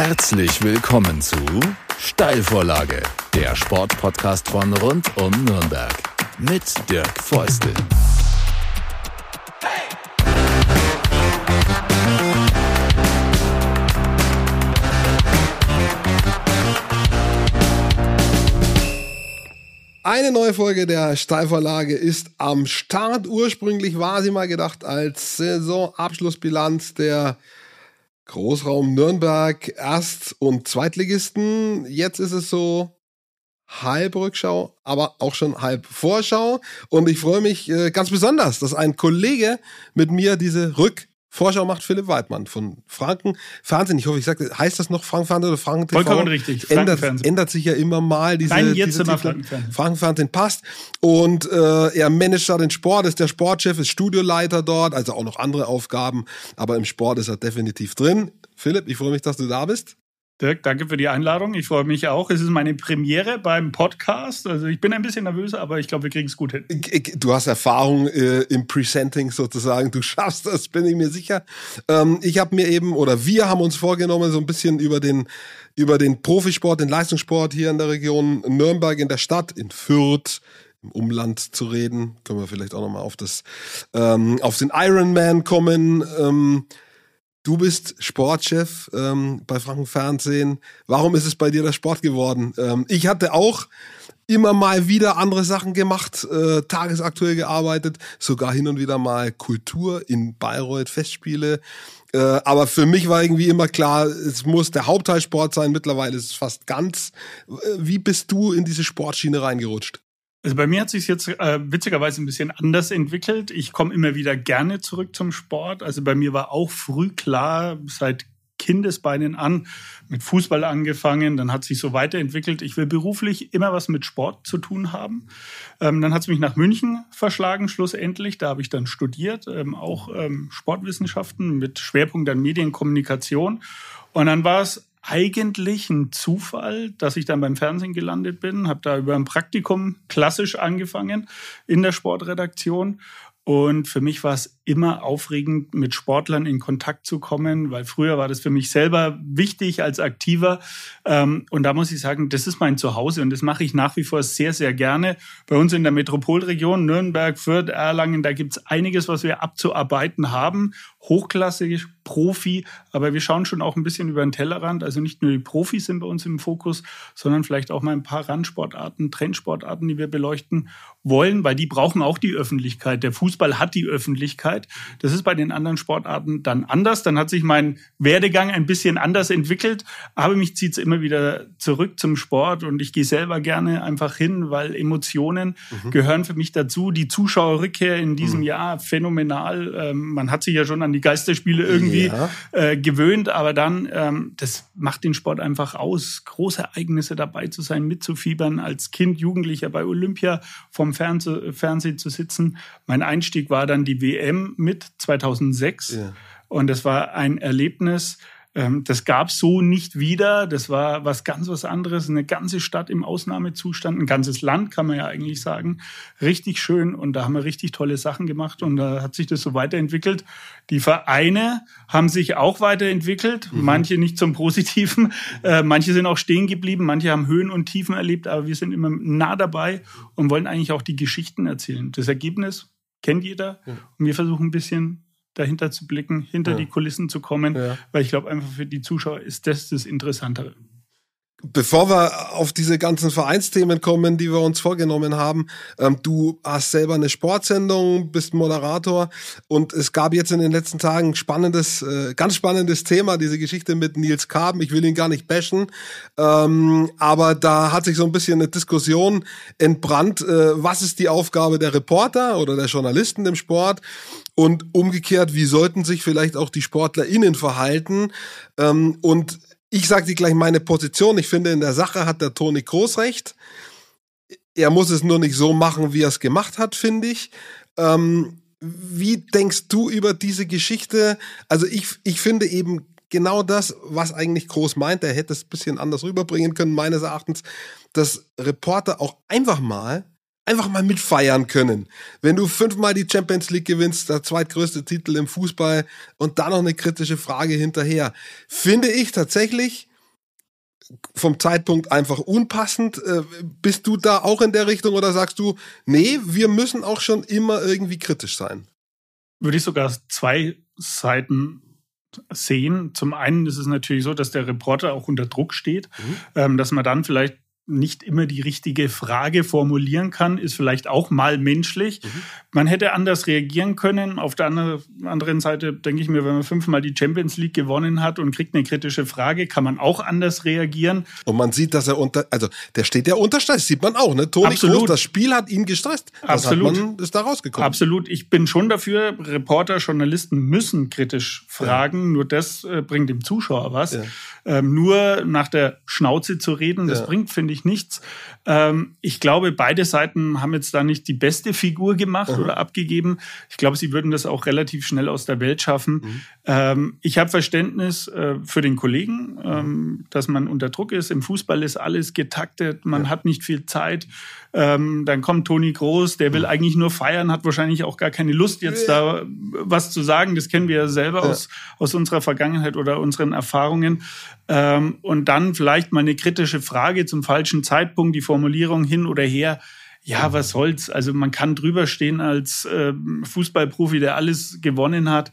Herzlich willkommen zu Steilvorlage, der Sportpodcast von rund um Nürnberg mit Dirk Feustel. Eine neue Folge der Steilvorlage ist am Start. Ursprünglich war sie mal gedacht als Saisonabschlussbilanz der Großraum Nürnberg Erst- und Zweitligisten. Jetzt ist es so halb Rückschau, aber auch schon halb Vorschau. Und ich freue mich äh, ganz besonders, dass ein Kollege mit mir diese Rück Vorschau macht Philipp Weidmann von Franken Fernsehen. Ich hoffe, ich sage, heißt das noch Franken Fernsehen oder Franken TV? Vollkommen richtig. Ändert, ändert sich ja immer mal diese. Nein, jetzt diese immer. Franken Franken Fernsehen passt. Und äh, er managt da den Sport, ist der Sportchef, ist Studioleiter dort, also auch noch andere Aufgaben. Aber im Sport ist er definitiv drin. Philipp, ich freue mich, dass du da bist. Dirk, danke für die Einladung. Ich freue mich auch. Es ist meine Premiere beim Podcast. Also ich bin ein bisschen nervös, aber ich glaube, wir kriegen es gut hin. Du hast Erfahrung äh, im Presenting sozusagen. Du schaffst das, bin ich mir sicher. Ähm, ich habe mir eben, oder wir haben uns vorgenommen, so ein bisschen über den, über den Profisport, den Leistungssport hier in der Region Nürnberg, in der Stadt, in Fürth, im Umland zu reden. Können wir vielleicht auch nochmal auf das, ähm, auf den Ironman kommen. Ähm, Du bist Sportchef ähm, bei Franken Fernsehen. Warum ist es bei dir der Sport geworden? Ähm, ich hatte auch immer mal wieder andere Sachen gemacht, äh, tagesaktuell gearbeitet, sogar hin und wieder mal Kultur in Bayreuth, Festspiele. Äh, aber für mich war irgendwie immer klar, es muss der Hauptteil Sport sein. Mittlerweile ist es fast ganz. Äh, wie bist du in diese Sportschiene reingerutscht? Also bei mir hat sich jetzt äh, witzigerweise ein bisschen anders entwickelt. Ich komme immer wieder gerne zurück zum Sport. Also bei mir war auch früh klar, seit Kindesbeinen an, mit Fußball angefangen, dann hat sich so weiterentwickelt. Ich will beruflich immer was mit Sport zu tun haben. Ähm, dann hat es mich nach München verschlagen, schlussendlich. Da habe ich dann studiert, ähm, auch ähm, Sportwissenschaften mit Schwerpunkt an Medienkommunikation. Und dann war es eigentlich ein Zufall, dass ich dann beim Fernsehen gelandet bin, habe da über ein Praktikum klassisch angefangen in der Sportredaktion und für mich war es immer aufregend, mit Sportlern in Kontakt zu kommen, weil früher war das für mich selber wichtig als Aktiver. Ähm, und da muss ich sagen, das ist mein Zuhause und das mache ich nach wie vor sehr, sehr gerne. Bei uns in der Metropolregion, Nürnberg, Fürth, Erlangen, da gibt es einiges, was wir abzuarbeiten haben. Hochklassig, Profi, aber wir schauen schon auch ein bisschen über den Tellerrand. Also nicht nur die Profis sind bei uns im Fokus, sondern vielleicht auch mal ein paar Randsportarten, Trendsportarten, die wir beleuchten wollen, weil die brauchen auch die Öffentlichkeit. Der Fußball hat die Öffentlichkeit. Das ist bei den anderen Sportarten dann anders. Dann hat sich mein Werdegang ein bisschen anders entwickelt, aber mich zieht es immer wieder zurück zum Sport und ich gehe selber gerne einfach hin, weil Emotionen mhm. gehören für mich dazu. Die Zuschauerrückkehr in diesem mhm. Jahr phänomenal. Ähm, man hat sich ja schon an die Geisterspiele irgendwie ja. äh, gewöhnt, aber dann, ähm, das macht den Sport einfach aus, große Ereignisse dabei zu sein, mitzufiebern, als Kind, Jugendlicher bei Olympia vom Fernseh, Fernsehen zu sitzen. Mein Einstieg war dann die WM mit 2006 ja. und das war ein Erlebnis, das gab es so nicht wieder. Das war was ganz was anderes. Eine ganze Stadt im Ausnahmezustand, ein ganzes Land, kann man ja eigentlich sagen. Richtig schön. Und da haben wir richtig tolle Sachen gemacht. Und da hat sich das so weiterentwickelt. Die Vereine haben sich auch weiterentwickelt. Mhm. Manche nicht zum Positiven. Äh, manche sind auch stehen geblieben. Manche haben Höhen und Tiefen erlebt. Aber wir sind immer nah dabei und wollen eigentlich auch die Geschichten erzählen. Das Ergebnis kennt jeder. Und wir versuchen ein bisschen dahinter zu blicken, hinter ja. die Kulissen zu kommen, ja. weil ich glaube einfach für die Zuschauer ist das das Interessantere. Bevor wir auf diese ganzen Vereinsthemen kommen, die wir uns vorgenommen haben, ähm, du hast selber eine Sportsendung, bist Moderator und es gab jetzt in den letzten Tagen spannendes, äh, ganz spannendes Thema, diese Geschichte mit Nils Kaben. Ich will ihn gar nicht bashen, ähm, aber da hat sich so ein bisschen eine Diskussion entbrannt. Äh, was ist die Aufgabe der Reporter oder der Journalisten im Sport? Und umgekehrt, wie sollten sich vielleicht auch die SportlerInnen verhalten? Ähm, und ich sage dir gleich meine Position. Ich finde, in der Sache hat der Toni Groß recht. Er muss es nur nicht so machen, wie er es gemacht hat, finde ich. Ähm, wie denkst du über diese Geschichte? Also ich, ich finde eben genau das, was eigentlich Groß meint. Er hätte es ein bisschen anders rüberbringen können, meines Erachtens, dass Reporter auch einfach mal einfach mal mitfeiern können. Wenn du fünfmal die Champions League gewinnst, der zweitgrößte Titel im Fußball und dann noch eine kritische Frage hinterher, finde ich tatsächlich vom Zeitpunkt einfach unpassend. Äh, bist du da auch in der Richtung oder sagst du, nee, wir müssen auch schon immer irgendwie kritisch sein? Würde ich sogar zwei Seiten sehen. Zum einen ist es natürlich so, dass der Reporter auch unter Druck steht, mhm. Ähm, dass man dann vielleicht nicht immer die richtige Frage formulieren kann, ist vielleicht auch mal menschlich. Mhm. Man hätte anders reagieren können. Auf der anderen Seite denke ich mir, wenn man fünfmal die Champions League gewonnen hat und kriegt eine kritische Frage, kann man auch anders reagieren. Und man sieht, dass er unter, also der steht ja unter Stress, sieht man auch, ne? Toni Absolut. Groß, das Spiel hat ihn gestresst. Das Absolut. Man, ist da rausgekommen. Absolut. Ich bin schon dafür, Reporter, Journalisten müssen kritisch fragen. Ja. Nur das äh, bringt dem Zuschauer was. Ja. Ähm, nur nach der Schnauze zu reden, das ja. bringt, finde ich, nichts. Ähm, ich glaube, beide Seiten haben jetzt da nicht die beste Figur gemacht mhm. oder abgegeben. Ich glaube, sie würden das auch relativ schnell aus der Welt schaffen. Mhm. Ähm, ich habe Verständnis äh, für den Kollegen, ähm, dass man unter Druck ist. Im Fußball ist alles getaktet, man ja. hat nicht viel Zeit. Ähm, dann kommt Toni Groß, der will mhm. eigentlich nur feiern, hat wahrscheinlich auch gar keine Lust, jetzt da was zu sagen. Das kennen wir ja selber ja. Aus, aus unserer Vergangenheit oder unseren Erfahrungen. Ähm, und dann vielleicht mal eine kritische Frage zum falschen Zeitpunkt, die Formulierung hin oder her. Ja, was soll's? Also man kann drüber stehen als äh, Fußballprofi, der alles gewonnen hat.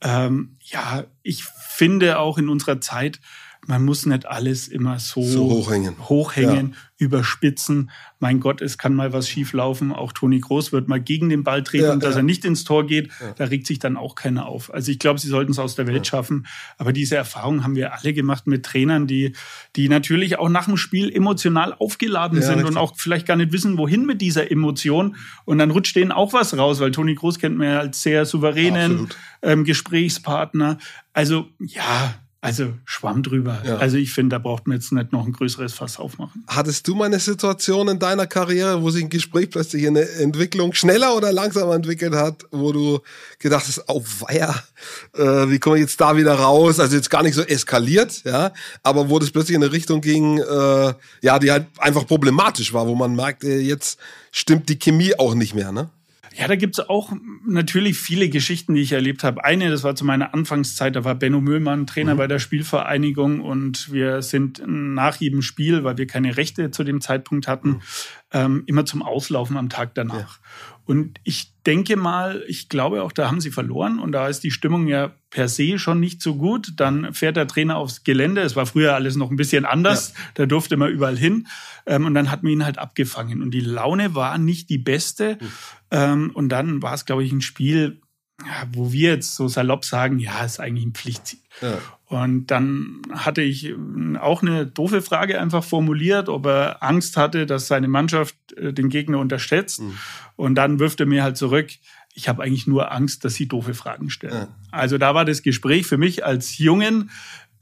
Ähm, ja, ich finde auch in unserer Zeit, man muss nicht alles immer so, so hochhängen, hochhängen ja. überspitzen. Mein Gott, es kann mal was schieflaufen. Auch Toni Groß wird mal gegen den Ball treten, ja, dass ja. er nicht ins Tor geht. Da regt sich dann auch keiner auf. Also ich glaube, sie sollten es aus der Welt schaffen. Aber diese Erfahrung haben wir alle gemacht mit Trainern, die, die natürlich auch nach dem Spiel emotional aufgeladen sind richtig. und auch vielleicht gar nicht wissen, wohin mit dieser Emotion. Und dann rutscht denen auch was raus, weil Toni Groß kennt man ja als sehr souveränen ähm, Gesprächspartner. Also ja, also Schwamm drüber. Ja. Also ich finde, da braucht man jetzt nicht noch ein größeres Fass aufmachen. Hattest du mal eine Situation in deiner Karriere, wo sich ein Gespräch plötzlich eine Entwicklung schneller oder langsamer entwickelt hat, wo du gedacht hast, oh weia, äh, wie komme ich jetzt da wieder raus? Also jetzt gar nicht so eskaliert, ja, aber wo das plötzlich in eine Richtung ging, äh, ja, die halt einfach problematisch war, wo man merkt, äh, jetzt stimmt die Chemie auch nicht mehr, ne? Ja, da gibt's auch natürlich viele Geschichten, die ich erlebt habe. Eine, das war zu meiner Anfangszeit, da war Benno Müllmann Trainer mhm. bei der Spielvereinigung und wir sind nach jedem Spiel, weil wir keine Rechte zu dem Zeitpunkt hatten, mhm. Ähm, immer zum Auslaufen am Tag danach. Ja. Und ich denke mal, ich glaube auch, da haben sie verloren und da ist die Stimmung ja per se schon nicht so gut. Dann fährt der Trainer aufs Gelände. Es war früher alles noch ein bisschen anders. Ja. Da durfte man überall hin. Ähm, und dann hat man ihn halt abgefangen. Und die Laune war nicht die beste. Mhm. Und dann war es, glaube ich, ein Spiel, wo wir jetzt so salopp sagen, ja, ist eigentlich ein Pflichtsieg. Ja. Und dann hatte ich auch eine doofe Frage einfach formuliert, ob er Angst hatte, dass seine Mannschaft äh, den Gegner unterschätzt. Mhm. Und dann wirft er mir halt zurück, ich habe eigentlich nur Angst, dass sie doofe Fragen stellen. Ja. Also da war das Gespräch für mich als Jungen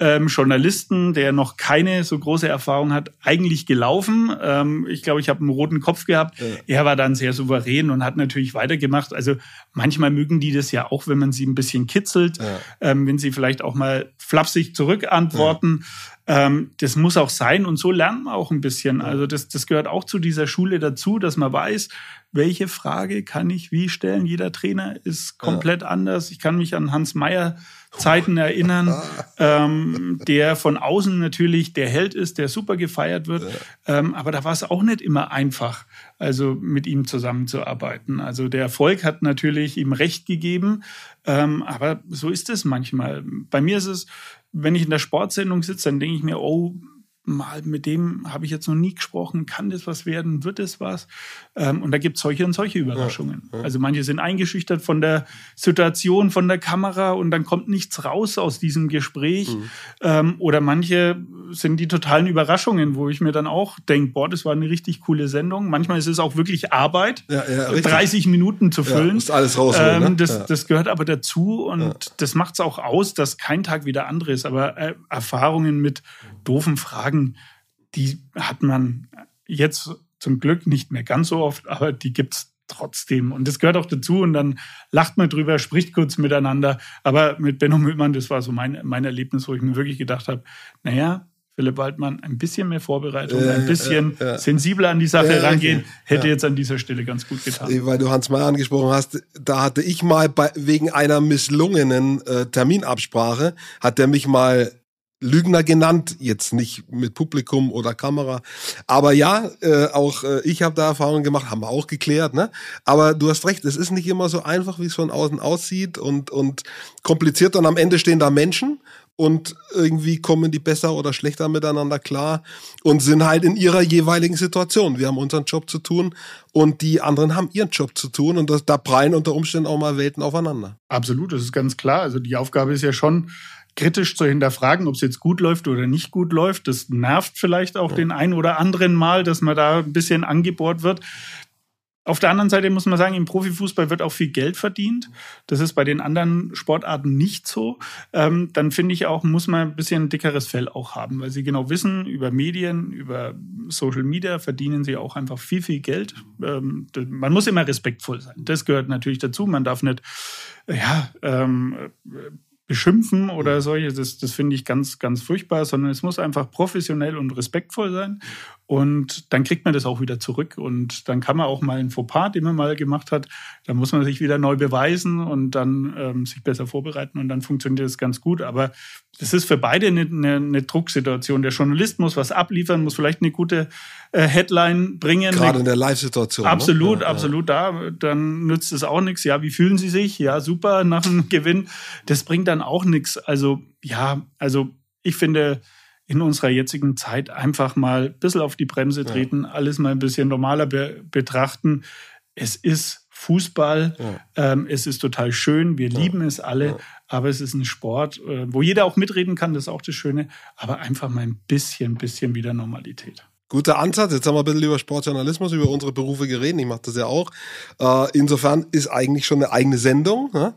ähm, Journalisten, der noch keine so große Erfahrung hat, eigentlich gelaufen. Ähm, ich glaube, ich habe einen roten Kopf gehabt. Ja. Er war dann sehr souverän und hat natürlich weitergemacht. Also manchmal mögen die das ja auch, wenn man sie ein bisschen kitzelt, ja. ähm, wenn sie vielleicht auch mal flapsig zurückantworten. Ja. Ähm, das muss auch sein und so lernt man auch ein bisschen. Also das, das gehört auch zu dieser Schule dazu, dass man weiß, welche Frage kann ich wie stellen. Jeder Trainer ist komplett anders. Ich kann mich an Hans Meyer Zeiten erinnern, ähm, der von außen natürlich der Held ist, der super gefeiert wird. Ähm, aber da war es auch nicht immer einfach, also mit ihm zusammenzuarbeiten. Also der Erfolg hat natürlich ihm Recht gegeben, ähm, aber so ist es manchmal. Bei mir ist es, wenn ich in der Sportsendung sitze, dann denke ich mir, oh, mal mit dem habe ich jetzt noch nie gesprochen, kann das was werden, wird es was? Ähm, und da gibt es solche und solche Überraschungen. Ja, ja. Also manche sind eingeschüchtert von der Situation, von der Kamera und dann kommt nichts raus aus diesem Gespräch. Mhm. Ähm, oder manche sind die totalen Überraschungen, wo ich mir dann auch denke, boah, das war eine richtig coole Sendung. Manchmal ist es auch wirklich Arbeit, ja, 30 Minuten zu füllen. ist alles raus. Ähm, ne? das, das gehört aber dazu und das macht es auch aus, dass kein Tag wie der andere ist. Aber äh, Erfahrungen mit doofen Fragen, die hat man jetzt zum Glück nicht mehr ganz so oft, aber die gibt's trotzdem. Und das gehört auch dazu. Und dann lacht man drüber, spricht kurz miteinander. Aber mit Benno Müllmann, das war so mein, mein Erlebnis, wo ich mir wirklich gedacht habe, naja, Philipp Waldmann ein bisschen mehr Vorbereitung, äh, ein bisschen äh, äh, sensibler an die Sache rangehen, hätte jetzt an dieser Stelle ganz gut getan. Weil du Hans Mayer angesprochen hast, da hatte ich mal bei, wegen einer misslungenen äh, Terminabsprache, hat der mich mal Lügner genannt, jetzt nicht mit Publikum oder Kamera. Aber ja, äh, auch äh, ich habe da Erfahrungen gemacht, haben wir auch geklärt. Ne? Aber du hast recht, es ist nicht immer so einfach, wie es von außen aussieht und, und kompliziert. Und am Ende stehen da Menschen und irgendwie kommen die besser oder schlechter miteinander klar und sind halt in ihrer jeweiligen Situation. Wir haben unseren Job zu tun und die anderen haben ihren Job zu tun und das, da prallen unter Umständen auch mal Welten aufeinander. Absolut, das ist ganz klar. Also die Aufgabe ist ja schon, kritisch zu hinterfragen, ob es jetzt gut läuft oder nicht gut läuft. Das nervt vielleicht auch ja. den einen oder anderen Mal, dass man da ein bisschen angebohrt wird. Auf der anderen Seite muss man sagen, im Profifußball wird auch viel Geld verdient. Das ist bei den anderen Sportarten nicht so. Ähm, dann finde ich auch, muss man ein bisschen ein dickeres Fell auch haben, weil sie genau wissen, über Medien, über Social Media verdienen sie auch einfach viel, viel Geld. Ähm, man muss immer respektvoll sein. Das gehört natürlich dazu. Man darf nicht, ja, ähm, beschimpfen oder solche, das, das finde ich ganz, ganz furchtbar, sondern es muss einfach professionell und respektvoll sein. Und dann kriegt man das auch wieder zurück. Und dann kann man auch mal ein Fauxpas, den man mal gemacht hat, dann muss man sich wieder neu beweisen und dann ähm, sich besser vorbereiten und dann funktioniert das ganz gut. Aber das ist für beide eine, eine, eine Drucksituation. Der Journalist muss was abliefern, muss vielleicht eine gute äh, Headline bringen. Gerade in der Live-Situation. Ne? Absolut, ne? ja, absolut. Ja. Da, dann nützt es auch nichts. Ja, wie fühlen Sie sich? Ja, super, nach dem Gewinn. Das bringt dann auch nichts. Also, ja, also ich finde, in unserer jetzigen Zeit einfach mal ein bisschen auf die Bremse treten, ja. alles mal ein bisschen normaler be betrachten. Es ist Fußball, ja. ähm, es ist total schön, wir ja. lieben es alle, aber es ist ein Sport, äh, wo jeder auch mitreden kann, das ist auch das Schöne, aber einfach mal ein bisschen, bisschen wieder Normalität. Guter Ansatz. Jetzt haben wir ein bisschen über Sportjournalismus, über unsere Berufe geredet. Ich mache das ja auch. Äh, insofern ist eigentlich schon eine eigene Sendung. Ne?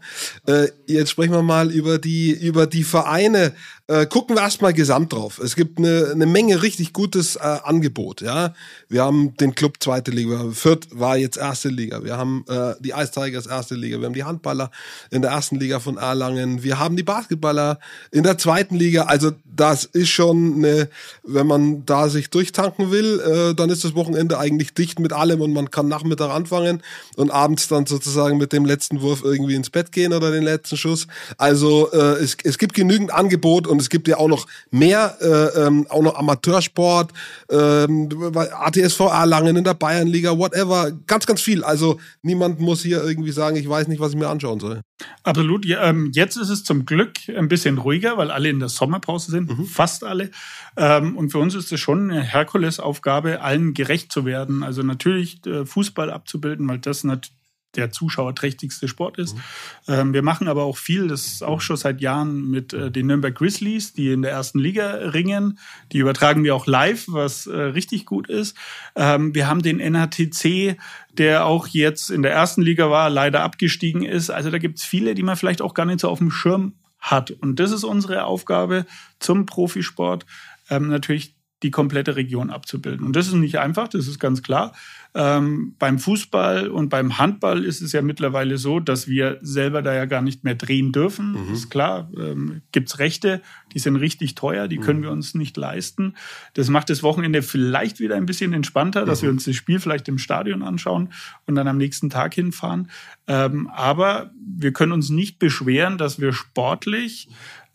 Äh, jetzt sprechen wir mal über die, über die Vereine. Äh, gucken wir erstmal gesamt drauf. Es gibt eine, eine Menge richtig gutes äh, Angebot. Ja, wir haben den Club zweite Liga. Fürth war jetzt erste Liga. Wir haben äh, die Ice erste Liga. Wir haben die Handballer in der ersten Liga von Erlangen. Wir haben die Basketballer in der zweiten Liga. Also das ist schon eine, wenn man da sich durchtanken will, äh, dann ist das Wochenende eigentlich dicht mit allem und man kann Nachmittag anfangen und abends dann sozusagen mit dem letzten Wurf irgendwie ins Bett gehen oder den letzten Schuss. Also äh, es, es gibt genügend Angebot und und es gibt ja auch noch mehr, äh, ähm, auch noch Amateursport, ähm, ATSV Erlangen in der Bayernliga, whatever, ganz, ganz viel. Also niemand muss hier irgendwie sagen, ich weiß nicht, was ich mir anschauen soll. Absolut. Ja, ähm, jetzt ist es zum Glück ein bisschen ruhiger, weil alle in der Sommerpause sind, mhm. fast alle. Ähm, und für uns ist es schon eine Herkulesaufgabe, allen gerecht zu werden. Also natürlich äh, Fußball abzubilden, weil das natürlich der zuschauerträchtigste Sport ist. Mhm. Ähm, wir machen aber auch viel, das ist auch schon seit Jahren mit äh, den Nürnberg Grizzlies, die in der ersten Liga ringen. Die übertragen wir auch live, was äh, richtig gut ist. Ähm, wir haben den NHTC, der auch jetzt in der ersten Liga war, leider abgestiegen ist. Also da gibt es viele, die man vielleicht auch gar nicht so auf dem Schirm hat. Und das ist unsere Aufgabe zum Profisport, ähm, natürlich die komplette Region abzubilden. Und das ist nicht einfach, das ist ganz klar. Ähm, beim Fußball und beim Handball ist es ja mittlerweile so, dass wir selber da ja gar nicht mehr drehen dürfen. Mhm. Ist klar, ähm, gibt's Rechte, die sind richtig teuer, die können mhm. wir uns nicht leisten. Das macht das Wochenende vielleicht wieder ein bisschen entspannter, dass mhm. wir uns das Spiel vielleicht im Stadion anschauen und dann am nächsten Tag hinfahren. Ähm, aber wir können uns nicht beschweren, dass wir sportlich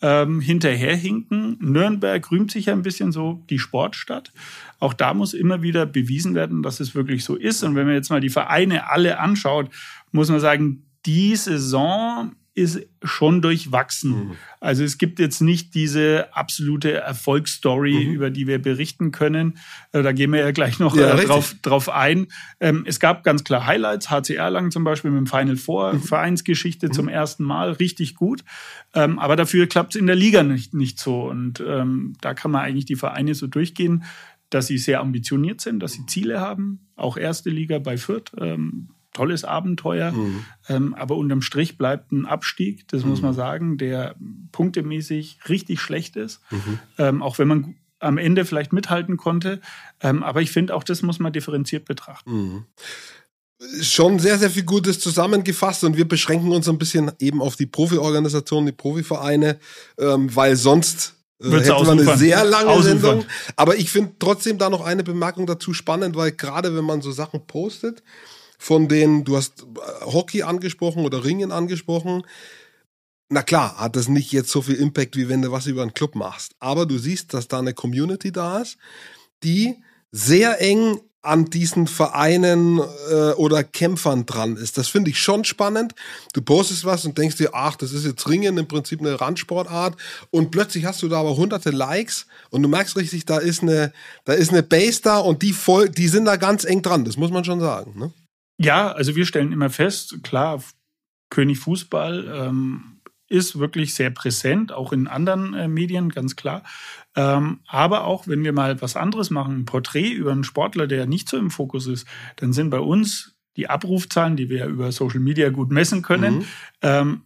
ähm, hinterherhinken. Nürnberg rühmt sich ja ein bisschen so die Sportstadt. Auch da muss immer wieder bewiesen werden, dass es wirklich so ist. Und wenn man jetzt mal die Vereine alle anschaut, muss man sagen, die Saison ist schon durchwachsen. Mhm. Also es gibt jetzt nicht diese absolute Erfolgsstory, mhm. über die wir berichten können. Äh, da gehen wir ja gleich noch ja, äh, drauf, drauf ein. Ähm, es gab ganz klar Highlights, HCR lang zum Beispiel mit dem Final Four, mhm. Vereinsgeschichte mhm. zum ersten Mal, richtig gut. Ähm, aber dafür klappt es in der Liga nicht, nicht so. Und ähm, da kann man eigentlich die Vereine so durchgehen, dass sie sehr ambitioniert sind, dass sie Ziele haben. Auch erste Liga bei Fürth tolles Abenteuer. Mhm. Ähm, aber unterm Strich bleibt ein Abstieg, das mhm. muss man sagen, der punktemäßig richtig schlecht ist. Mhm. Ähm, auch wenn man am Ende vielleicht mithalten konnte. Ähm, aber ich finde, auch das muss man differenziert betrachten. Mhm. Schon sehr, sehr viel Gutes zusammengefasst und wir beschränken uns ein bisschen eben auf die Profiorganisationen, die Profivereine, ähm, weil sonst äh, hätten wir eine sehr lange ausufern. Sendung. Aber ich finde trotzdem da noch eine Bemerkung dazu spannend, weil gerade wenn man so Sachen postet, von denen, du hast äh, Hockey angesprochen oder Ringen angesprochen, na klar, hat das nicht jetzt so viel Impact, wie wenn du was über einen Club machst. Aber du siehst, dass da eine Community da ist, die sehr eng an diesen Vereinen äh, oder Kämpfern dran ist. Das finde ich schon spannend. Du postest was und denkst dir, ach, das ist jetzt Ringen im Prinzip eine Randsportart und plötzlich hast du da aber hunderte Likes und du merkst richtig, da ist eine, da ist eine Base da und die voll, die sind da ganz eng dran. Das muss man schon sagen. Ne? Ja, also wir stellen immer fest, klar, König Fußball ähm, ist wirklich sehr präsent, auch in anderen äh, Medien, ganz klar. Ähm, aber auch wenn wir mal was anderes machen, ein Porträt über einen Sportler, der nicht so im Fokus ist, dann sind bei uns die Abrufzahlen, die wir ja über Social Media gut messen können, mhm. ähm,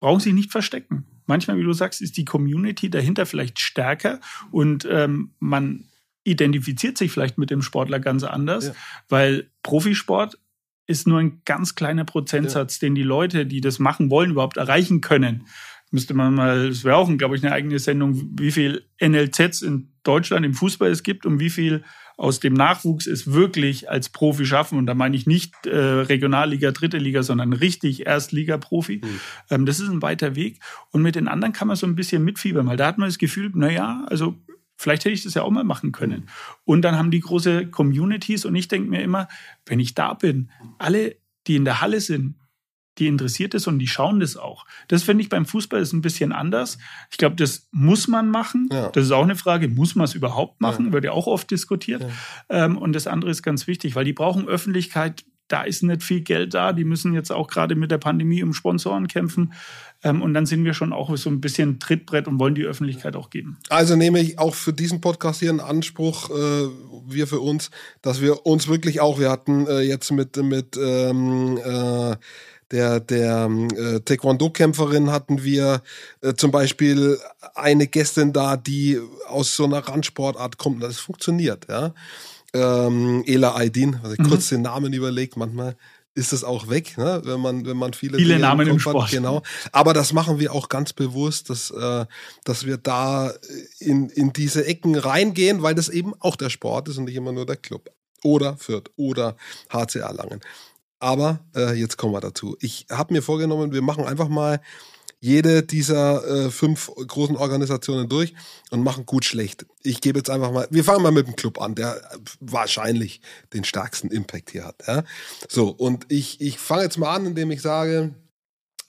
brauchen sich nicht verstecken. Manchmal, wie du sagst, ist die Community dahinter vielleicht stärker und ähm, man identifiziert sich vielleicht mit dem Sportler ganz anders, ja. weil Profisport ist nur ein ganz kleiner Prozentsatz, ja. den die Leute, die das machen wollen, überhaupt erreichen können. Müsste man mal, das wäre auch, glaube ich, eine eigene Sendung, wie viel NLZs in Deutschland im Fußball es gibt und wie viel aus dem Nachwuchs es wirklich als Profi schaffen. Und da meine ich nicht äh, Regionalliga, dritte Liga, sondern richtig Erstliga-Profi. Mhm. Ähm, das ist ein weiter Weg. Und mit den anderen kann man so ein bisschen mitfiebern, weil da hat man das Gefühl, na ja, also Vielleicht hätte ich das ja auch mal machen können. Und dann haben die große Communities und ich denke mir immer, wenn ich da bin, alle, die in der Halle sind, die interessiert es und die schauen das auch. Das finde ich beim Fußball ist ein bisschen anders. Ich glaube, das muss man machen. Ja. Das ist auch eine Frage, muss man es überhaupt machen? Ja. Wird ja auch oft diskutiert. Ja. Ähm, und das andere ist ganz wichtig, weil die brauchen Öffentlichkeit da ist nicht viel Geld da. Die müssen jetzt auch gerade mit der Pandemie um Sponsoren kämpfen. Ähm, und dann sind wir schon auch so ein bisschen Trittbrett und wollen die Öffentlichkeit auch geben. Also nehme ich auch für diesen Podcast hier einen Anspruch, äh, wir für uns, dass wir uns wirklich auch, wir hatten äh, jetzt mit, mit ähm, äh, der, der äh, Taekwondo-Kämpferin hatten wir äh, zum Beispiel eine Gästin da, die aus so einer Randsportart kommt. Das funktioniert, ja ähm, Ela Aydin, also mhm. kurz den Namen überlegt, manchmal ist es auch weg, ne? wenn man wenn man viele viele Namen im, Sport hat, genau. Aber das machen wir auch ganz bewusst, dass äh, dass wir da in in diese Ecken reingehen, weil das eben auch der Sport ist und nicht immer nur der Club oder Fürth oder HCA Langen. Aber äh, jetzt kommen wir dazu. Ich habe mir vorgenommen, wir machen einfach mal jede dieser äh, fünf großen Organisationen durch und machen gut schlecht. Ich gebe jetzt einfach mal, wir fangen mal mit dem Club an, der wahrscheinlich den stärksten Impact hier hat. Ja? So, und ich, ich fange jetzt mal an, indem ich sage,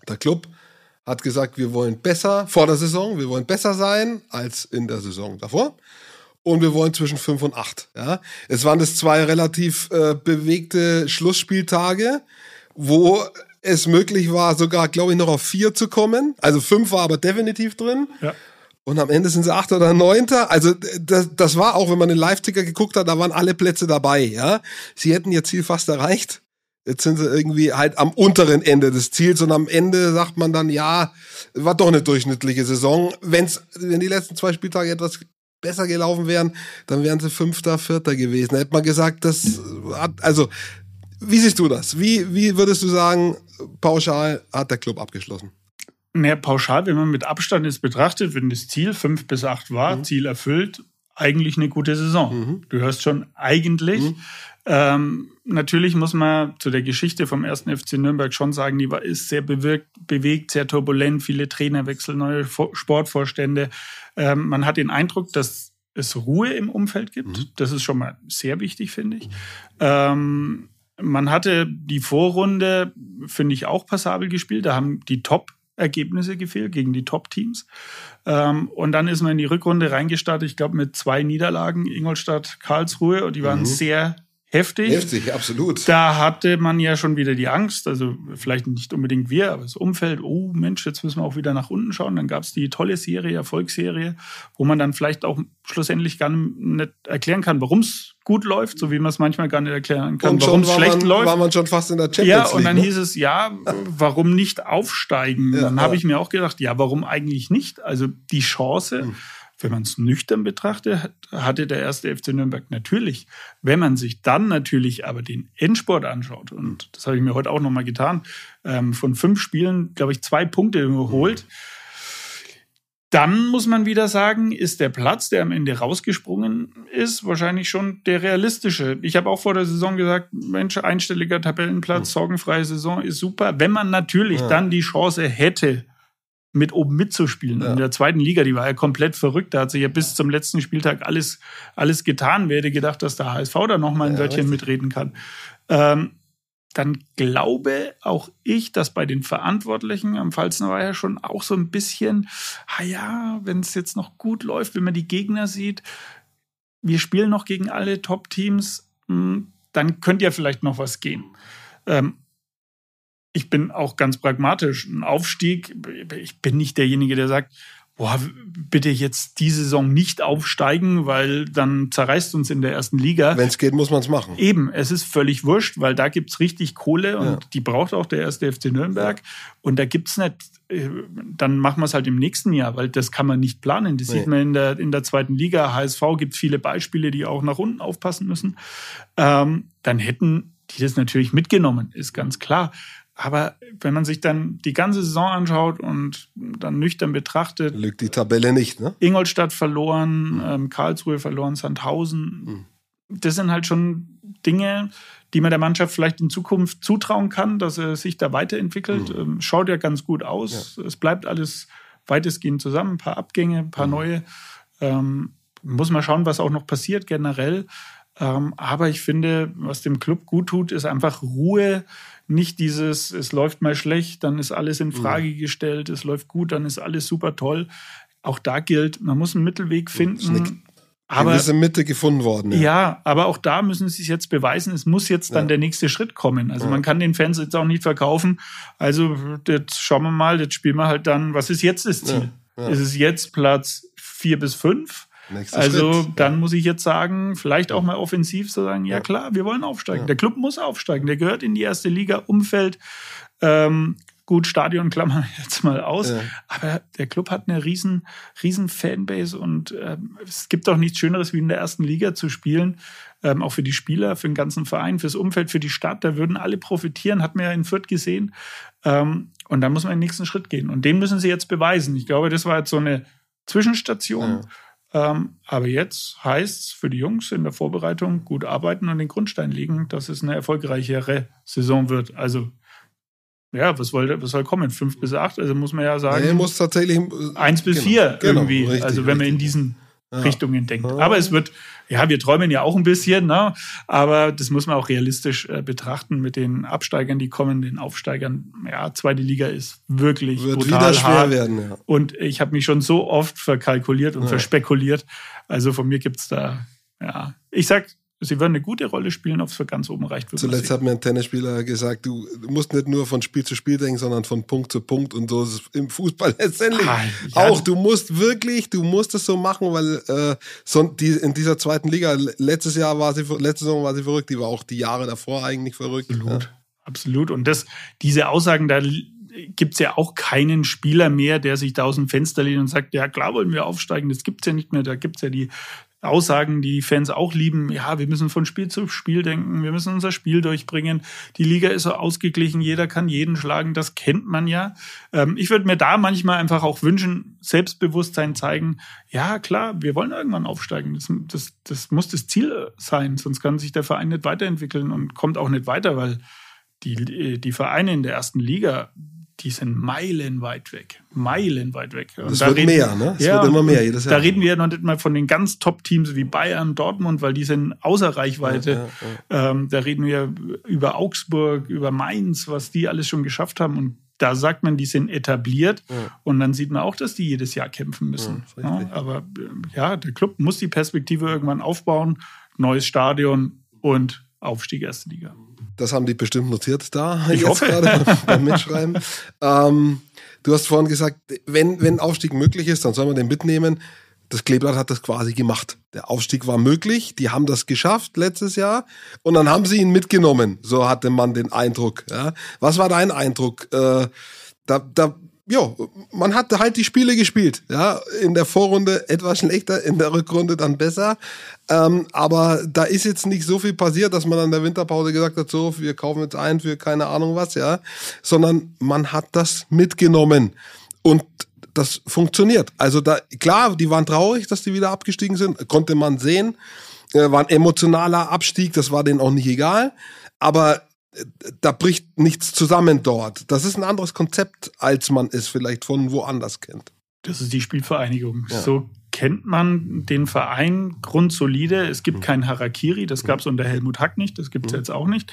der Club hat gesagt, wir wollen besser vor der Saison, wir wollen besser sein als in der Saison davor. Und wir wollen zwischen fünf und acht. Ja? Es waren das zwei relativ äh, bewegte Schlussspieltage, wo es möglich war, sogar, glaube ich, noch auf vier zu kommen. Also fünf war aber definitiv drin. Ja. Und am Ende sind sie achter oder neunter. Also das, das war auch, wenn man den Live-Ticker geguckt hat, da waren alle Plätze dabei. Ja, sie hätten ihr Ziel fast erreicht. Jetzt sind sie irgendwie halt am unteren Ende des Ziels und am Ende sagt man dann, ja, war doch eine durchschnittliche Saison. Wenn's, wenn die letzten zwei Spieltage etwas besser gelaufen wären, dann wären sie Fünfter, Vierter gewesen. Da hätte man gesagt, das hat, also wie siehst du das? Wie, wie würdest du sagen, pauschal hat der Club abgeschlossen? Mehr pauschal, wenn man mit Abstand es betrachtet, wenn das Ziel fünf bis acht war, mhm. Ziel erfüllt, eigentlich eine gute Saison. Mhm. Du hörst schon eigentlich. Mhm. Ähm, natürlich muss man zu der Geschichte vom ersten FC Nürnberg schon sagen, die war, ist sehr bewirkt, bewegt, sehr turbulent, viele Trainerwechsel, neue Sportvorstände. Ähm, man hat den Eindruck, dass es Ruhe im Umfeld gibt. Mhm. Das ist schon mal sehr wichtig, finde ich. Ähm, man hatte die Vorrunde, finde ich, auch passabel gespielt. Da haben die Top-Ergebnisse gefehlt gegen die Top-Teams. Ähm, und dann ist man in die Rückrunde reingestartet, ich glaube, mit zwei Niederlagen, Ingolstadt, Karlsruhe. Und die waren mhm. sehr heftig. Heftig, absolut. Da hatte man ja schon wieder die Angst, also vielleicht nicht unbedingt wir, aber das Umfeld, oh Mensch, jetzt müssen wir auch wieder nach unten schauen. Dann gab es die tolle Serie, Erfolgsserie, wo man dann vielleicht auch schlussendlich gar nicht erklären kann, warum es gut läuft, so wie man es manchmal gar nicht erklären kann, warum es schlecht man, läuft. War man schon fast in der Champions. Ja, und dann ne? hieß es, ja, warum nicht aufsteigen? Ja, dann habe ich mir auch gedacht, ja, warum eigentlich nicht? Also die Chance, hm wenn man es nüchtern betrachtet, hatte der erste FC Nürnberg natürlich. Wenn man sich dann natürlich aber den Endsport anschaut, und das habe ich mir heute auch nochmal getan, ähm, von fünf Spielen, glaube ich, zwei Punkte überholt. dann muss man wieder sagen, ist der Platz, der am Ende rausgesprungen ist, wahrscheinlich schon der realistische. Ich habe auch vor der Saison gesagt, Mensch, einstelliger Tabellenplatz, sorgenfreie Saison ist super. Wenn man natürlich ja. dann die Chance hätte, mit oben mitzuspielen. Ja. In der zweiten Liga, die war ja komplett verrückt. Da hat sich ja bis zum letzten Spieltag alles, alles getan. Wer hätte gedacht, dass der HSV da nochmal ein ja, Wörtchen richtig. mitreden kann. Ähm, dann glaube auch ich, dass bei den Verantwortlichen am Pfalzner war ja schon auch so ein bisschen, ah ja, wenn es jetzt noch gut läuft, wenn man die Gegner sieht, wir spielen noch gegen alle Top-Teams, hm, dann könnte ja vielleicht noch was gehen. Ähm, ich bin auch ganz pragmatisch. Ein Aufstieg, ich bin nicht derjenige, der sagt, boah, bitte jetzt die Saison nicht aufsteigen, weil dann zerreißt uns in der ersten Liga. Wenn es geht, muss man es machen. Eben, es ist völlig wurscht, weil da gibt's richtig Kohle und ja. die braucht auch der erste FC Nürnberg. Ja. Und da gibt's nicht, äh, dann machen wir es halt im nächsten Jahr, weil das kann man nicht planen. Das nee. sieht man in der, in der zweiten Liga. HSV gibt viele Beispiele, die auch nach unten aufpassen müssen. Ähm, dann hätten die das natürlich mitgenommen, ist ganz klar. Aber wenn man sich dann die ganze Saison anschaut und dann nüchtern betrachtet. Lügt die Tabelle nicht, ne? Ingolstadt verloren, mhm. ähm, Karlsruhe verloren, Sandhausen. Mhm. Das sind halt schon Dinge, die man der Mannschaft vielleicht in Zukunft zutrauen kann, dass er sich da weiterentwickelt. Mhm. Ähm, schaut ja ganz gut aus. Ja. Es bleibt alles weitestgehend zusammen. Ein paar Abgänge, ein paar mhm. neue. Ähm, muss man schauen, was auch noch passiert generell. Ähm, aber ich finde, was dem Club gut tut, ist einfach Ruhe nicht dieses, es läuft mal schlecht, dann ist alles in Frage mhm. gestellt, es läuft gut, dann ist alles super toll. Auch da gilt, man muss einen Mittelweg finden. Aber ist in Mitte gefunden worden. Ja. ja. aber auch da müssen sie es jetzt beweisen. Es muss jetzt dann ja. der nächste Schritt kommen. Also ja. man kann den Fans jetzt auch nicht verkaufen. Also jetzt schauen wir mal, jetzt spielen wir halt dann. Was ist jetzt das Ziel? Ist es jetzt Platz vier bis fünf? Nächster also Schritt. dann muss ich jetzt sagen, vielleicht auch mal offensiv zu sagen, ja, klar, wir wollen aufsteigen. Ja. Der Club muss aufsteigen. Der gehört in die erste Liga, Umfeld. Ähm, gut, Stadion klammern wir jetzt mal aus. Ja. Aber der Club hat eine riesen, riesen Fanbase und ähm, es gibt auch nichts Schöneres, wie in der ersten Liga zu spielen. Ähm, auch für die Spieler, für den ganzen Verein, fürs Umfeld, für die Stadt. Da würden alle profitieren, hat man ja in Fürth gesehen. Ähm, und dann muss man den nächsten Schritt gehen. Und den müssen sie jetzt beweisen. Ich glaube, das war jetzt so eine Zwischenstation. Ja. Ähm, aber jetzt heißt es für die Jungs in der Vorbereitung gut arbeiten und den Grundstein legen, dass es eine erfolgreichere Saison wird. Also ja, was, soll, was soll kommen? Fünf bis acht? Also muss man ja sagen. Nee, muss tatsächlich. Eins bis genau, vier genau, irgendwie. Richtig, also wenn richtig. man in diesen ja. Richtungen denkt. Aber es wird, ja, wir träumen ja auch ein bisschen, ne? aber das muss man auch realistisch äh, betrachten mit den Absteigern, die kommen, den Aufsteigern. Ja, zweite Liga ist wirklich wird brutal wieder schwer hart. werden. Ja. Und ich habe mich schon so oft verkalkuliert und ja. verspekuliert. Also von mir gibt's da, ja, ich sag, Sie werden eine gute Rolle spielen, ob es für ganz oben reicht. Zuletzt hat mir ein Tennisspieler gesagt, du musst nicht nur von Spiel zu Spiel denken, sondern von Punkt zu Punkt und so ist es im Fußball letztendlich. Ah, ja. Auch du musst wirklich, du musst es so machen, weil äh, so die, in dieser zweiten Liga, letztes Jahr war sie, letzte Saison war sie verrückt, die war auch die Jahre davor eigentlich verrückt. Absolut, ja. absolut. Und das, diese Aussagen, da gibt es ja auch keinen Spieler mehr, der sich da aus dem Fenster lehnt und sagt, ja klar wollen wir aufsteigen, das gibt es ja nicht mehr. Da gibt es ja die Aussagen, die Fans auch lieben. Ja, wir müssen von Spiel zu Spiel denken, wir müssen unser Spiel durchbringen. Die Liga ist so ausgeglichen, jeder kann jeden schlagen, das kennt man ja. Ähm, ich würde mir da manchmal einfach auch wünschen, Selbstbewusstsein zeigen. Ja, klar, wir wollen irgendwann aufsteigen. Das, das, das muss das Ziel sein, sonst kann sich der Verein nicht weiterentwickeln und kommt auch nicht weiter, weil die, die Vereine in der ersten Liga, die sind meilenweit weg. Meilenweit weg. Und das da wird reden, mehr, ne? Es ja, wird immer mehr jedes Jahr. Da reden wir ja noch nicht mal von den ganz Top-Teams wie Bayern, Dortmund, weil die sind außer Reichweite. Ja, ja, ähm, da reden wir über Augsburg, über Mainz, was die alles schon geschafft haben. Und da sagt man, die sind etabliert. Und dann sieht man auch, dass die jedes Jahr kämpfen müssen. aber äh, ja, der Club muss die Perspektive irgendwann aufbauen. Neues Stadion und Aufstieg erste Liga. Das haben die bestimmt notiert da. Ich hoffe. Gerade beim Mitschreiben. ähm, du hast vorhin gesagt, wenn, wenn Aufstieg möglich ist, dann soll man den mitnehmen. Das Kleeblatt hat das quasi gemacht. Der Aufstieg war möglich, die haben das geschafft letztes Jahr und dann haben sie ihn mitgenommen. So hatte man den Eindruck. Ja. Was war dein Eindruck? Äh, da, da ja, man hat halt die Spiele gespielt. Ja, in der Vorrunde etwas schlechter, in der Rückrunde dann besser. Ähm, aber da ist jetzt nicht so viel passiert, dass man an der Winterpause gesagt hat, so, wir kaufen jetzt ein für keine Ahnung was, ja. Sondern man hat das mitgenommen. Und das funktioniert. Also da, klar, die waren traurig, dass die wieder abgestiegen sind, konnte man sehen. Äh, war ein emotionaler Abstieg, das war denen auch nicht egal. Aber da bricht nichts zusammen dort. Das ist ein anderes Konzept, als man es vielleicht von woanders kennt. Das ist die Spielvereinigung. Ja. So kennt man den Verein grundsolide. Es gibt mhm. kein Harakiri, das gab es unter Helmut Hack nicht, das gibt es mhm. jetzt auch nicht.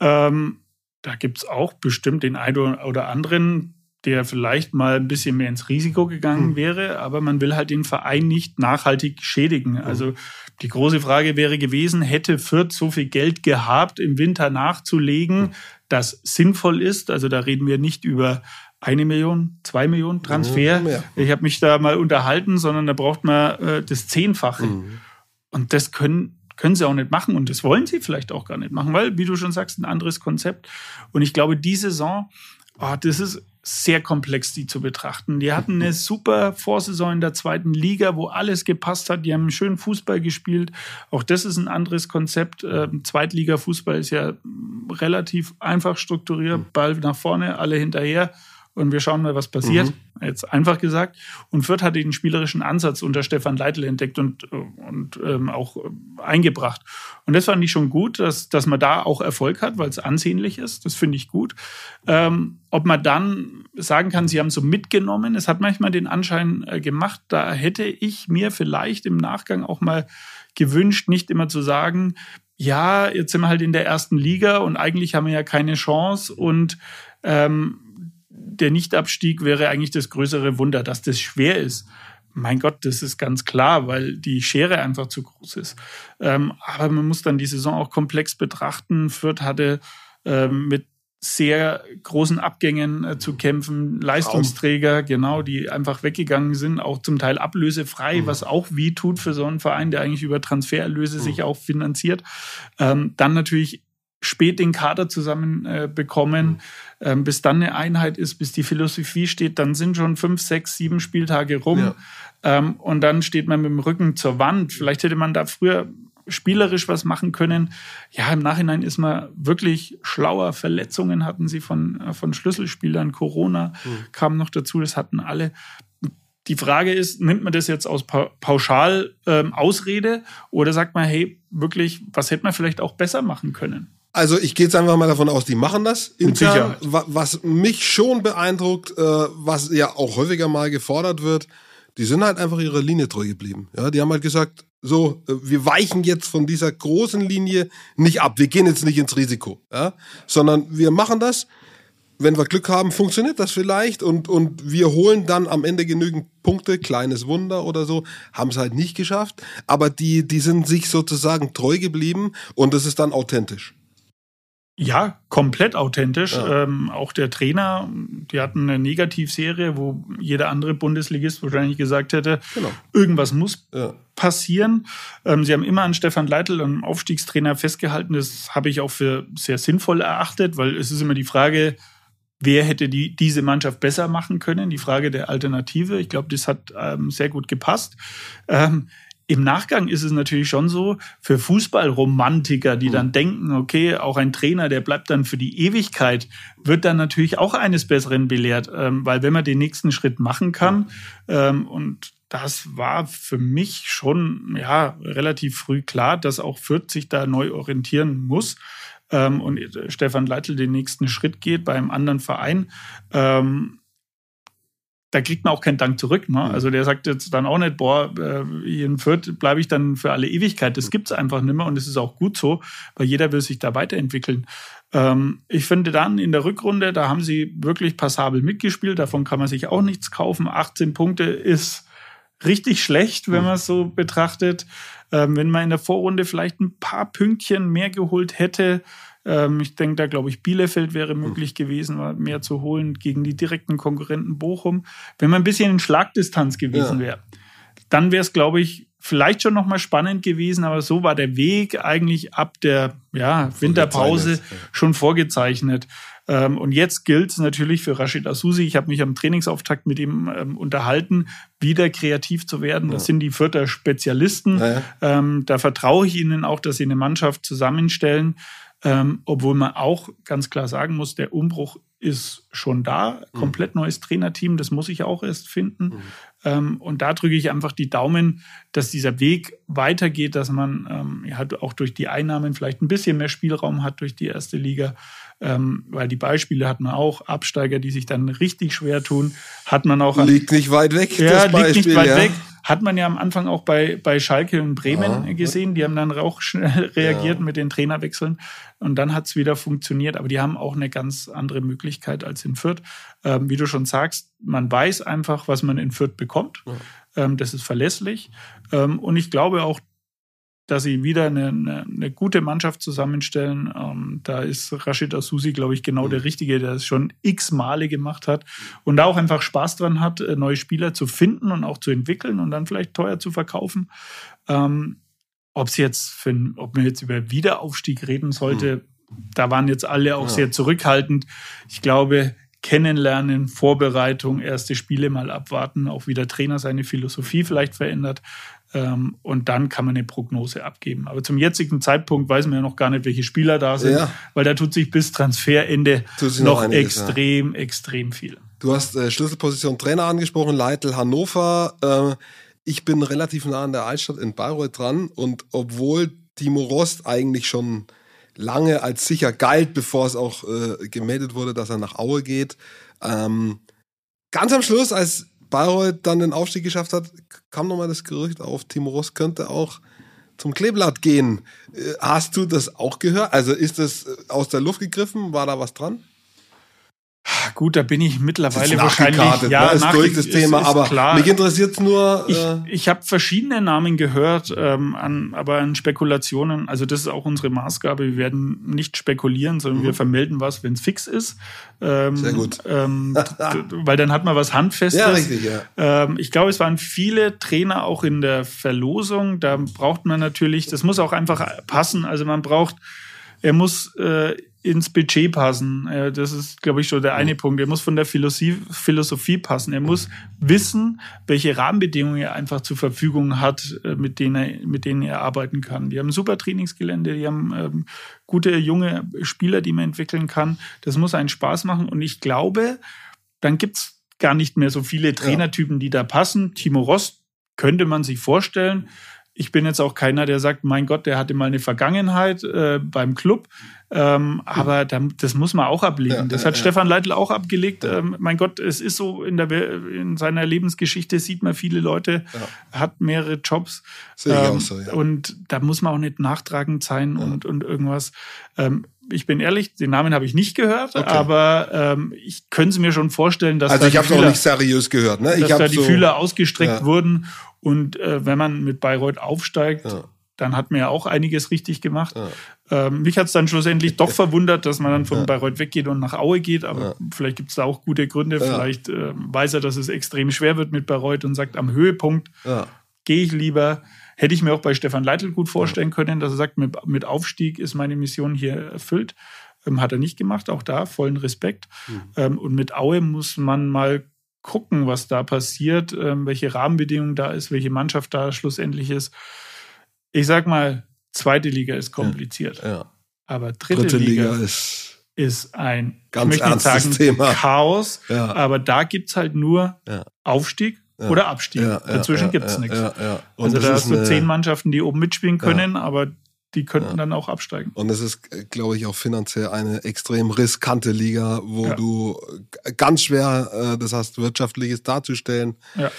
Ähm, da gibt es auch bestimmt den einen oder anderen, der vielleicht mal ein bisschen mehr ins Risiko gegangen mhm. wäre, aber man will halt den Verein nicht nachhaltig schädigen. Mhm. Also die große Frage wäre gewesen, hätte Fürth so viel Geld gehabt, im Winter nachzulegen, mhm. das sinnvoll ist? Also da reden wir nicht über eine Million, zwei Millionen Transfer. Mhm, ja. Ich habe mich da mal unterhalten, sondern da braucht man äh, das Zehnfache. Mhm. Und das können, können sie auch nicht machen und das wollen sie vielleicht auch gar nicht machen, weil, wie du schon sagst, ein anderes Konzept. Und ich glaube, die Saison, oh, das ist sehr komplex, die zu betrachten. Die hatten eine super Vorsaison in der zweiten Liga, wo alles gepasst hat. Die haben schön Fußball gespielt. Auch das ist ein anderes Konzept. Ähm, Zweitliga-Fußball ist ja relativ einfach strukturiert. Mhm. Ball nach vorne, alle hinterher und wir schauen mal, was passiert. Mhm. Jetzt einfach gesagt. Und Fürth hat den spielerischen Ansatz unter Stefan Leitl entdeckt und, und ähm, auch äh, eingebracht. Und das fand ich schon gut, dass, dass man da auch Erfolg hat, weil es ansehnlich ist. Das finde ich gut. Ähm, ob man dann sagen kann, sie haben so mitgenommen, es hat manchmal den Anschein äh, gemacht, da hätte ich mir vielleicht im Nachgang auch mal gewünscht, nicht immer zu sagen, ja, jetzt sind wir halt in der ersten Liga und eigentlich haben wir ja keine Chance und ähm, der Nichtabstieg wäre eigentlich das größere Wunder, dass das schwer ist. Mein Gott, das ist ganz klar, weil die Schere einfach zu groß ist. Ähm, aber man muss dann die Saison auch komplex betrachten. Fürth hatte ähm, mit sehr großen Abgängen äh, zu kämpfen, Leistungsträger, genau, die einfach weggegangen sind, auch zum Teil ablösefrei, mhm. was auch wie tut für so einen Verein, der eigentlich über Transfererlöse mhm. sich auch finanziert. Ähm, dann natürlich spät den Kader zusammen äh, mhm. ähm, bis dann eine Einheit ist, bis die Philosophie steht, dann sind schon fünf, sechs, sieben Spieltage rum ja. ähm, und dann steht man mit dem Rücken zur Wand. Vielleicht hätte man da früher spielerisch was machen können. Ja, im Nachhinein ist man wirklich schlauer. Verletzungen hatten sie von, äh, von Schlüsselspielern, Corona mhm. kam noch dazu, das hatten alle. Die Frage ist, nimmt man das jetzt aus pauschal ähm, Ausrede oder sagt man, hey, wirklich, was hätte man vielleicht auch besser machen können? Also ich gehe jetzt einfach mal davon aus, die machen das intern. Was mich schon beeindruckt, äh, was ja auch häufiger mal gefordert wird, die sind halt einfach ihrer Linie treu geblieben. Ja, die haben halt gesagt, so, äh, wir weichen jetzt von dieser großen Linie nicht ab. Wir gehen jetzt nicht ins Risiko, ja, sondern wir machen das. Wenn wir Glück haben, funktioniert das vielleicht und, und wir holen dann am Ende genügend Punkte, kleines Wunder oder so, haben es halt nicht geschafft, aber die, die sind sich sozusagen treu geblieben und das ist dann authentisch. Ja, komplett authentisch. Ja. Ähm, auch der Trainer, die hatten eine Negativserie, wo jeder andere Bundesligist wahrscheinlich gesagt hätte, genau. irgendwas muss ja. passieren. Ähm, sie haben immer an Stefan Leitl, einem Aufstiegstrainer, festgehalten. Das habe ich auch für sehr sinnvoll erachtet, weil es ist immer die Frage, wer hätte die, diese Mannschaft besser machen können? Die Frage der Alternative. Ich glaube, das hat ähm, sehr gut gepasst. Ähm, im Nachgang ist es natürlich schon so, für Fußballromantiker, die mhm. dann denken, okay, auch ein Trainer, der bleibt dann für die Ewigkeit, wird dann natürlich auch eines Besseren belehrt, ähm, weil wenn man den nächsten Schritt machen kann, ähm, und das war für mich schon ja relativ früh klar, dass auch Fürth sich da neu orientieren muss ähm, und Stefan Leitl den nächsten Schritt geht bei einem anderen Verein. Da kriegt man auch keinen Dank zurück. Ne? Mhm. Also der sagt jetzt dann auch nicht, boah, äh, hier in Fürth bleibe ich dann für alle Ewigkeit. Das gibt es einfach nicht mehr und es ist auch gut so, weil jeder will sich da weiterentwickeln. Ähm, ich finde dann in der Rückrunde, da haben sie wirklich passabel mitgespielt. Davon kann man sich auch nichts kaufen. 18 Punkte ist richtig schlecht, wenn mhm. man es so betrachtet. Ähm, wenn man in der Vorrunde vielleicht ein paar Pünktchen mehr geholt hätte, ähm, ich denke, da glaube ich, Bielefeld wäre hm. möglich gewesen, mehr zu holen gegen die direkten Konkurrenten Bochum. Wenn man ein bisschen in Schlagdistanz gewesen ja. wäre, dann wäre es, glaube ich, vielleicht schon noch mal spannend gewesen, aber so war der Weg eigentlich ab der ja, Winterpause schon vorgezeichnet. Ähm, und jetzt gilt es natürlich für Rashid Asusi, ich habe mich am Trainingsauftakt mit ihm ähm, unterhalten, wieder kreativ zu werden. Das ja. sind die Vierter Spezialisten. Ja, ja. Ähm, da vertraue ich ihnen auch, dass sie eine Mannschaft zusammenstellen. Ähm, obwohl man auch ganz klar sagen muss, der Umbruch ist schon da, mhm. komplett neues Trainerteam, das muss ich auch erst finden. Mhm. Ähm, und da drücke ich einfach die Daumen, dass dieser Weg weitergeht, dass man ähm, ja, auch durch die Einnahmen vielleicht ein bisschen mehr Spielraum hat durch die erste Liga. Ähm, weil die Beispiele hat man auch, Absteiger, die sich dann richtig schwer tun, hat man auch. Liegt nicht weit weg, ja, das Beispiel, liegt nicht weit ja. weg. Hat man ja am Anfang auch bei, bei Schalke und Bremen ja. gesehen. Die haben dann auch schnell reagiert ja. mit den Trainerwechseln. Und dann hat es wieder funktioniert. Aber die haben auch eine ganz andere Möglichkeit als in Fürth. Ähm, wie du schon sagst, man weiß einfach, was man in Fürth bekommt. Ähm, das ist verlässlich. Ähm, und ich glaube auch, dass sie wieder eine, eine, eine gute Mannschaft zusammenstellen. Ähm, da ist Rashid Asusi, glaube ich, genau mhm. der Richtige, der es schon x Male gemacht hat und da auch einfach Spaß dran hat, äh, neue Spieler zu finden und auch zu entwickeln und dann vielleicht teuer zu verkaufen. Ähm, ob es jetzt, für, ob man jetzt über Wiederaufstieg reden sollte, mhm. da waren jetzt alle auch ja. sehr zurückhaltend. Ich glaube, kennenlernen, Vorbereitung, erste Spiele mal abwarten, auch wie der Trainer seine Philosophie vielleicht verändert. Ähm, und dann kann man eine Prognose abgeben. Aber zum jetzigen Zeitpunkt weiß man ja noch gar nicht, welche Spieler da sind, ja. weil da tut sich bis Transferende noch, noch einiges, extrem, ja. extrem viel. Du hast äh, Schlüsselposition Trainer angesprochen, Leitl Hannover. Äh, ich bin relativ nah an der Altstadt in Bayreuth dran und obwohl Timo Rost eigentlich schon lange als sicher galt, bevor es auch äh, gemeldet wurde, dass er nach Aue geht, ähm, ganz am Schluss, als Bayreuth dann den Aufstieg geschafft hat, kam nochmal das Gerücht auf, Timo Ross könnte auch zum Kleeblatt gehen. Äh, hast du das auch gehört? Also ist das äh, aus der Luft gegriffen? War da was dran? Gut, da bin ich mittlerweile wahrscheinlich ja, ne? ist durch das Thema, ist, aber klar. mich interessiert nur. Ich, äh, ich habe verschiedene Namen gehört, ähm, an, aber an Spekulationen. Also das ist auch unsere Maßgabe. Wir werden nicht spekulieren, sondern mhm. wir vermelden was, wenn es fix ist. Ähm, Sehr gut. Ähm, weil dann hat man was handfestes. Ja, richtig. Ja. Ähm, ich glaube, es waren viele Trainer auch in der Verlosung. Da braucht man natürlich, das muss auch einfach passen. Also man braucht er muss äh, ins Budget passen. Äh, das ist, glaube ich, schon der eine Punkt. Er muss von der Philosophie, Philosophie passen. Er muss wissen, welche Rahmenbedingungen er einfach zur Verfügung hat, äh, mit denen er, mit denen er arbeiten kann. Wir haben ein super Trainingsgelände, wir haben ähm, gute junge Spieler, die man entwickeln kann. Das muss einen Spaß machen. Und ich glaube, dann gibt's gar nicht mehr so viele Trainertypen, die da passen. Timo Rost könnte man sich vorstellen. Ich bin jetzt auch keiner, der sagt, mein Gott, der hatte mal eine Vergangenheit äh, beim Club. Ähm, aber da, das muss man auch ablegen. Ja, das hat ja, Stefan Leitl auch abgelegt. Ähm, mein Gott, es ist so, in, der, in seiner Lebensgeschichte sieht man viele Leute, hat mehrere Jobs. Sehe ich ähm, auch so, ja. Und da muss man auch nicht nachtragend sein und, und irgendwas. Ich bin ehrlich, den Namen habe ich nicht gehört, okay. aber ähm, ich könnte es mir schon vorstellen, dass also da ich habe auch nicht seriös gehört, ne? Ich dass da die so, Fühler ausgestreckt wurden und äh, wenn man mit Bayreuth aufsteigt, ja dann hat man ja auch einiges richtig gemacht. Ja. Ähm, mich hat es dann schlussendlich doch verwundert, dass man dann von ja. Bayreuth weggeht und nach Aue geht, aber ja. vielleicht gibt es da auch gute Gründe. Vielleicht äh, weiß er, dass es extrem schwer wird mit Bayreuth und sagt, am Höhepunkt gehe ich lieber. Hätte ich mir auch bei Stefan Leitl gut vorstellen können, dass er sagt, mit, mit Aufstieg ist meine Mission hier erfüllt. Ähm, hat er nicht gemacht, auch da vollen Respekt. Mhm. Ähm, und mit Aue muss man mal gucken, was da passiert, ähm, welche Rahmenbedingungen da ist, welche Mannschaft da schlussendlich ist ich sag mal, zweite Liga ist kompliziert. Ja, ja. Aber dritte, dritte Liga, Liga, ist, ist ein ganz ernstes sagen, Thema. Chaos. Ja. Aber da gibt es halt nur Aufstieg oder Abstieg. Dazwischen gibt es nichts. Also da hast du zehn Mannschaften, die oben mitspielen können, aber die könnten ja. dann auch absteigen. Und es ist, glaube ich, auch finanziell eine extrem riskante Liga, wo ja. du ganz schwer äh, das hast, wirtschaftliches darzustellen. Ja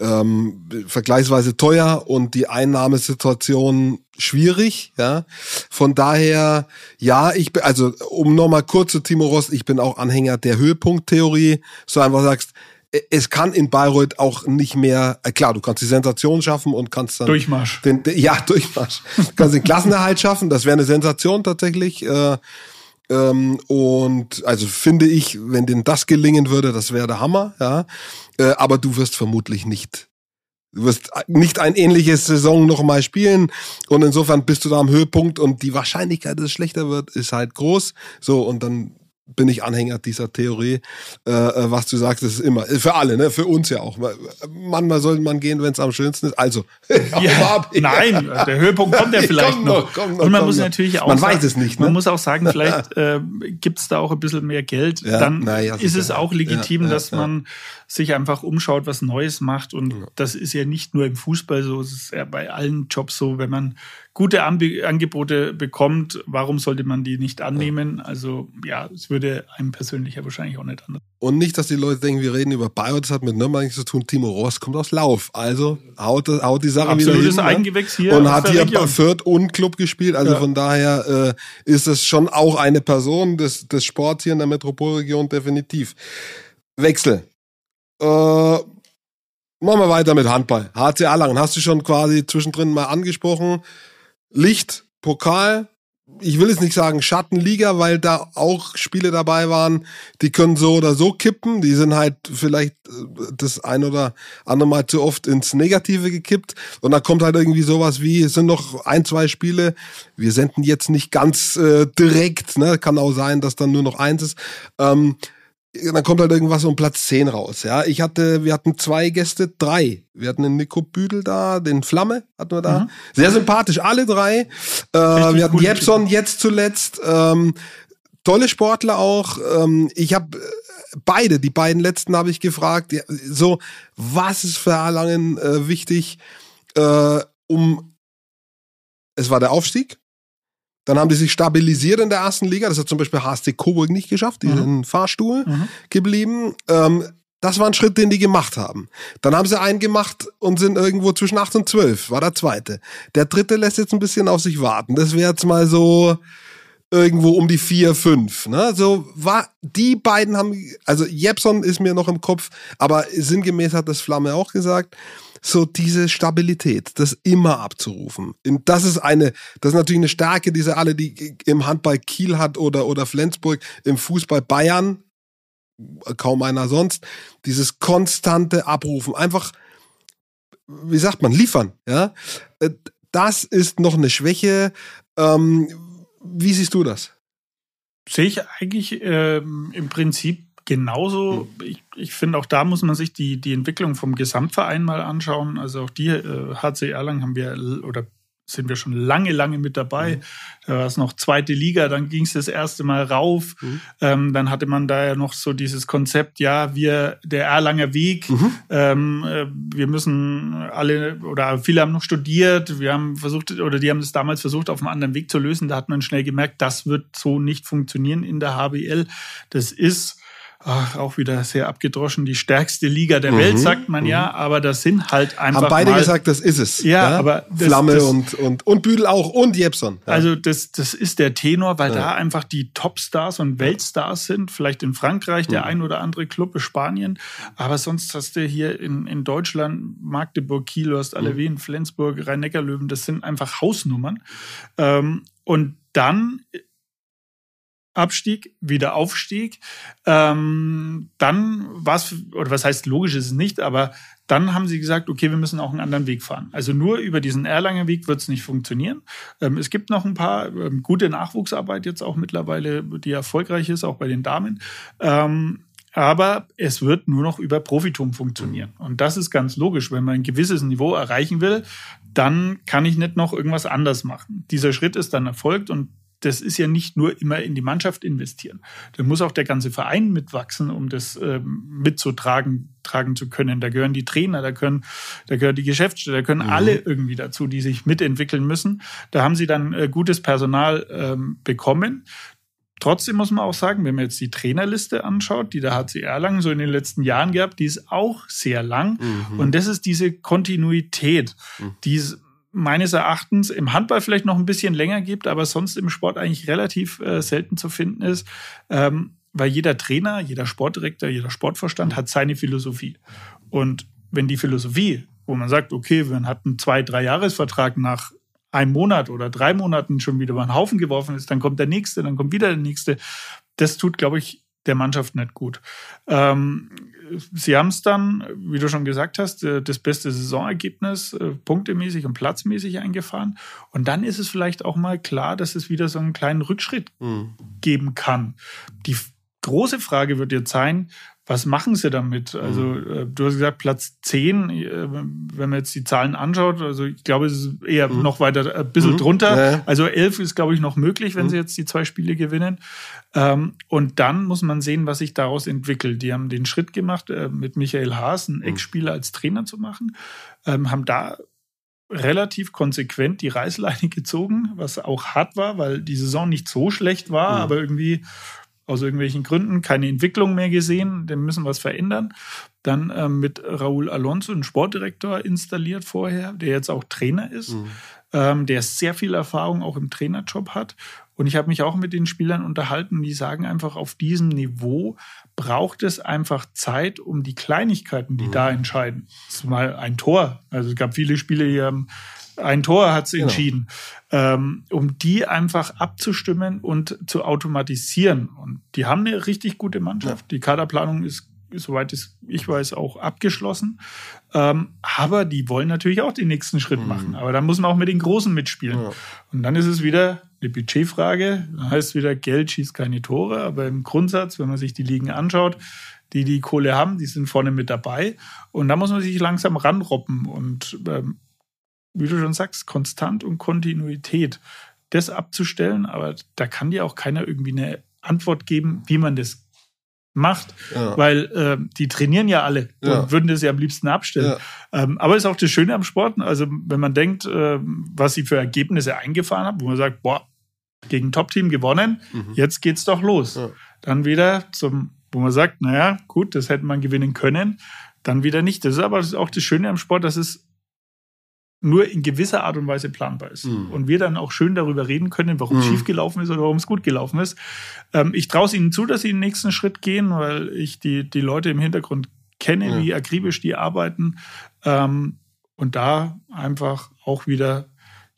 ähm, vergleichsweise teuer und die Einnahmesituation schwierig, ja. Von daher, ja, ich bin, also um nochmal kurz zu Timo Ross, ich bin auch Anhänger der Höhepunkttheorie, so einfach sagst, es kann in Bayreuth auch nicht mehr, äh, klar, du kannst die Sensation schaffen und kannst dann. Durchmarsch. Den, ja, Durchmarsch. du kannst den Klassenerhalt schaffen, das wäre eine Sensation tatsächlich. Äh, ähm, und also finde ich, wenn denn das gelingen würde, das wäre der Hammer, ja. Äh, aber du wirst vermutlich nicht, du wirst nicht ein ähnliches Saison nochmal spielen. Und insofern bist du da am Höhepunkt und die Wahrscheinlichkeit, dass es schlechter wird, ist halt groß. So, und dann bin ich Anhänger dieser Theorie. Äh, äh was du sagst, ist immer für alle, ne? Für uns ja auch. Manchmal sollte man gehen, wenn es am schönsten ist. Also ja, nein, der Höhepunkt kommt ja vielleicht komm noch. noch. Komm noch. Und man muss noch. natürlich auch. Man sagen, weiß es nicht. Ne? Man muss auch sagen, vielleicht äh, gibt es da auch ein bisschen mehr Geld. Ja, Dann ja, ist es auch legitim, dass man sich einfach umschaut, was Neues macht. Und das ist ja nicht nur im Fußball so, es ist ja bei allen Jobs so, wenn man gute Angebote bekommt, warum sollte man die nicht annehmen? Also ja, es würde einem persönlich ja wahrscheinlich auch nicht anders. Und nicht, dass die Leute denken, wir reden über Bayer, das hat mit Nürnberg nichts zu tun. Timo Ross kommt aus Lauf. Also haut, haut die Sache Absolutes wieder hin. Eigengewächs hier. Und hat hier bei Fürth und Club gespielt. Also ja. von daher äh, ist es schon auch eine Person des, des Sports hier in der Metropolregion definitiv. Wechsel. Äh, machen wir weiter mit Handball. HC Erlangen, hast du schon quasi zwischendrin mal angesprochen. Licht, Pokal, ich will jetzt nicht sagen Schattenliga, weil da auch Spiele dabei waren, die können so oder so kippen. Die sind halt vielleicht äh, das ein oder andere Mal zu oft ins Negative gekippt. Und da kommt halt irgendwie sowas wie, es sind noch ein, zwei Spiele. Wir senden jetzt nicht ganz äh, direkt, ne? Kann auch sein, dass dann nur noch eins ist. Ähm, dann kommt halt irgendwas um Platz 10 raus. Ja, ich hatte, wir hatten zwei Gäste, drei. Wir hatten den Nico Büdel da, den Flamme hatten wir da. Mhm. Sehr sympathisch, alle drei. Äh, wir hatten Jepson jetzt zuletzt. Ähm, tolle Sportler auch. Ähm, ich habe äh, beide, die beiden letzten habe ich gefragt. Ja, so, was ist für Erlangen äh, wichtig, äh, um es war der Aufstieg, dann haben die sich stabilisiert in der ersten Liga. Das hat zum Beispiel HSC Coburg nicht geschafft. Die mhm. sind im Fahrstuhl mhm. geblieben. Ähm, das war ein Schritt, den die gemacht haben. Dann haben sie einen gemacht und sind irgendwo zwischen 8 und 12, war der zweite. Der dritte lässt jetzt ein bisschen auf sich warten. Das wäre jetzt mal so irgendwo um die 4, 5. Ne? So war, die beiden haben, also Jepson ist mir noch im Kopf, aber sinngemäß hat das Flamme auch gesagt so diese Stabilität, das immer abzurufen. Und das ist eine, das ist natürlich eine Stärke, diese alle, die im Handball Kiel hat oder, oder Flensburg, im Fußball Bayern, kaum einer sonst, dieses konstante Abrufen, einfach, wie sagt man, liefern, ja. Äh, das ist noch eine Schwäche. Ähm, wie siehst du das? Sehe ich eigentlich ähm, im Prinzip genauso. Hm. Ich, ich finde, auch da muss man sich die, die Entwicklung vom Gesamtverein mal anschauen. Also auch die äh, HC Erlangen haben wir oder sind wir schon lange, lange mit dabei. Mhm. Da war es noch zweite Liga, dann ging es das erste Mal rauf. Mhm. Ähm, dann hatte man da ja noch so dieses Konzept, ja, wir, der Erlanger Weg, mhm. ähm, äh, wir müssen alle oder viele haben noch studiert, wir haben versucht, oder die haben es damals versucht, auf einem anderen Weg zu lösen. Da hat man schnell gemerkt, das wird so nicht funktionieren in der HBL. Das ist ach, auch wieder sehr abgedroschen, die stärkste Liga der mhm, Welt, sagt man mhm. ja, aber das sind halt einfach. Haben beide mal, gesagt, das ist es. Ja, ja? aber das, Flamme das, und, und, und Büdel auch und Jepson. Ja. Also das, das ist der Tenor, weil ja. da einfach die Topstars und Weltstars sind. Vielleicht in Frankreich der mhm. ein oder andere Club, in Spanien. Aber sonst hast du hier in, in Deutschland Magdeburg, Kiel, du hast alle mhm. Flensburg, Rhein-Neckar-Löwen. Das sind einfach Hausnummern. Ähm, und dann Abstieg, wieder Aufstieg. Ähm, dann war es, oder was heißt logisch ist es nicht, aber dann haben sie gesagt, okay, wir müssen auch einen anderen Weg fahren. Also nur über diesen Erlanger Weg wird es nicht funktionieren. Ähm, es gibt noch ein paar ähm, gute Nachwuchsarbeit jetzt auch mittlerweile, die erfolgreich ist, auch bei den Damen. Ähm, aber es wird nur noch über Profitum funktionieren. Und das ist ganz logisch. Wenn man ein gewisses Niveau erreichen will, dann kann ich nicht noch irgendwas anders machen. Dieser Schritt ist dann erfolgt und das ist ja nicht nur immer in die Mannschaft investieren. Da muss auch der ganze Verein mitwachsen, um das ähm, mitzutragen tragen zu können. Da gehören die Trainer, da können, da gehören die Geschäftsstelle, da können mhm. alle irgendwie dazu, die sich mitentwickeln müssen. Da haben sie dann äh, gutes Personal ähm, bekommen. Trotzdem muss man auch sagen, wenn man jetzt die Trainerliste anschaut, die der HC Erlangen so in den letzten Jahren gehabt, die ist auch sehr lang. Mhm. Und das ist diese Kontinuität, mhm. die meines Erachtens im Handball vielleicht noch ein bisschen länger gibt, aber sonst im Sport eigentlich relativ äh, selten zu finden ist, ähm, weil jeder Trainer, jeder Sportdirektor, jeder Sportvorstand hat seine Philosophie. Und wenn die Philosophie, wo man sagt, okay, man hat einen zwei, drei Jahresvertrag nach einem Monat oder drei Monaten schon wieder über den Haufen geworfen ist, dann kommt der nächste, dann kommt wieder der nächste. Das tut, glaube ich, der Mannschaft nicht gut. Ähm, sie haben es dann, wie du schon gesagt hast, äh, das beste Saisonergebnis äh, punktemäßig und platzmäßig eingefahren. Und dann ist es vielleicht auch mal klar, dass es wieder so einen kleinen Rückschritt mhm. geben kann. Die große Frage wird jetzt sein, was machen sie damit? Also, mhm. äh, du hast gesagt, Platz 10, äh, wenn man jetzt die Zahlen anschaut, also ich glaube, es ist eher mhm. noch weiter, ein bisschen mhm. drunter. Ja. Also 11 ist, glaube ich, noch möglich, wenn mhm. sie jetzt die zwei Spiele gewinnen. Ähm, und dann muss man sehen, was sich daraus entwickelt. Die haben den Schritt gemacht, äh, mit Michael Haas, einen mhm. Ex-Spieler als Trainer zu machen, ähm, haben da relativ konsequent die Reißleine gezogen, was auch hart war, weil die Saison nicht so schlecht war, mhm. aber irgendwie aus irgendwelchen Gründen keine Entwicklung mehr gesehen, dem müssen was verändern. Dann ähm, mit Raúl Alonso, einen Sportdirektor, installiert vorher, der jetzt auch Trainer ist, mhm. ähm, der sehr viel Erfahrung auch im Trainerjob hat. Und ich habe mich auch mit den Spielern unterhalten, die sagen einfach, auf diesem Niveau braucht es einfach Zeit, um die Kleinigkeiten, die mhm. da entscheiden. Das ist mal ein Tor. Also es gab viele Spiele, die haben ein Tor hat es genau. entschieden, ähm, um die einfach abzustimmen und zu automatisieren. Und die haben eine richtig gute Mannschaft. Ja. Die Kaderplanung ist, soweit ich weiß, auch abgeschlossen. Ähm, aber die wollen natürlich auch den nächsten Schritt mhm. machen. Aber da muss man auch mit den Großen mitspielen. Ja. Und dann ist es wieder eine Budgetfrage. Da heißt wieder, Geld schießt keine Tore. Aber im Grundsatz, wenn man sich die Ligen anschaut, die die Kohle haben, die sind vorne mit dabei. Und da muss man sich langsam ranroppen. Und ähm, wie du schon sagst, Konstant und Kontinuität, das abzustellen, aber da kann dir auch keiner irgendwie eine Antwort geben, wie man das macht, ja. weil äh, die trainieren ja alle ja. und würden das ja am liebsten abstellen. Ja. Ähm, aber ist auch das Schöne am Sport, also wenn man denkt, äh, was sie für Ergebnisse eingefahren haben, wo man sagt, boah, gegen Top-Team gewonnen, mhm. jetzt geht's doch los. Dann wieder zum, wo man sagt, naja, gut, das hätte man gewinnen können, dann wieder nicht. Das ist aber auch das Schöne am Sport, dass es nur in gewisser Art und Weise planbar ist. Mhm. Und wir dann auch schön darüber reden können, warum es mhm. schief gelaufen ist oder warum es gut gelaufen ist. Ähm, ich traue es ihnen zu, dass sie den nächsten Schritt gehen, weil ich die, die Leute im Hintergrund kenne, ja. wie akribisch die arbeiten. Ähm, und da einfach auch wieder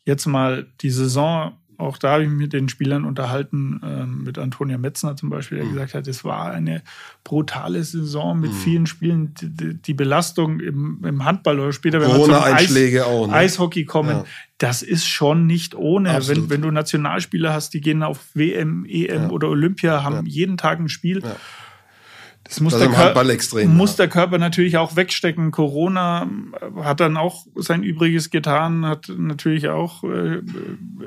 jetzt mal die Saison auch da habe ich mich mit den Spielern unterhalten, äh, mit Antonia Metzner zum Beispiel, der mhm. gesagt hat, es war eine brutale Saison mit mhm. vielen Spielen. Die, die Belastung im, im, Handball oder später, wenn wir Eis, auch, ne? Eishockey kommen, ja. das ist schon nicht ohne. Wenn, wenn du Nationalspieler hast, die gehen auf WM, EM ja. oder Olympia, haben ja. jeden Tag ein Spiel. Das muss, das der, Körper, extrem, muss ja. der Körper natürlich auch wegstecken. Corona hat dann auch sein Übriges getan, hat natürlich auch äh,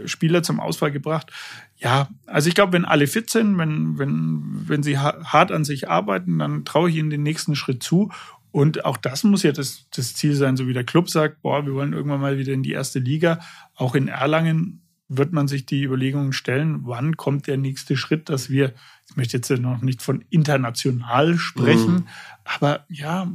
Spieler zum Ausfall gebracht. Ja, also ich glaube, wenn alle fit sind, wenn, wenn, wenn sie hart an sich arbeiten, dann traue ich ihnen den nächsten Schritt zu. Und auch das muss ja das, das Ziel sein, so wie der Club sagt, boah, wir wollen irgendwann mal wieder in die erste Liga. Auch in Erlangen wird man sich die Überlegungen stellen, wann kommt der nächste Schritt, dass wir, ich möchte jetzt noch nicht von international sprechen, mhm. aber ja,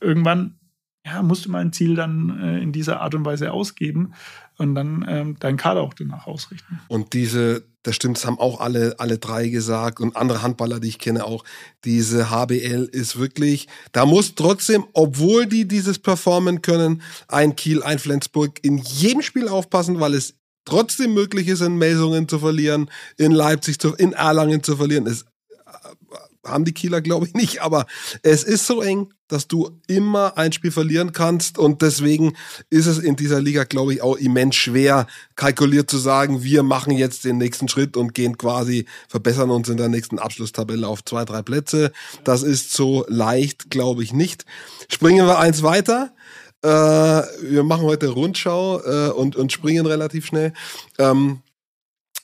irgendwann ja, musst du mal ein Ziel dann äh, in dieser Art und Weise ausgeben und dann ähm, deinen Kader auch danach ausrichten. Und diese, das stimmt, das haben auch alle, alle drei gesagt und andere Handballer, die ich kenne auch, diese HBL ist wirklich, da muss trotzdem, obwohl die dieses performen können, ein Kiel, ein Flensburg in jedem Spiel aufpassen, weil es trotzdem möglich ist, in Melsungen zu verlieren, in Leipzig zu, in Erlangen zu verlieren. Es äh, haben die Kieler, glaube ich, nicht, aber es ist so eng, dass du immer ein Spiel verlieren kannst und deswegen ist es in dieser Liga, glaube ich, auch immens schwer, kalkuliert zu sagen, wir machen jetzt den nächsten Schritt und gehen quasi, verbessern uns in der nächsten Abschlusstabelle auf zwei, drei Plätze. Das ist so leicht, glaube ich, nicht. Springen wir eins weiter. Äh, wir machen heute Rundschau äh, und, und springen relativ schnell. Ähm,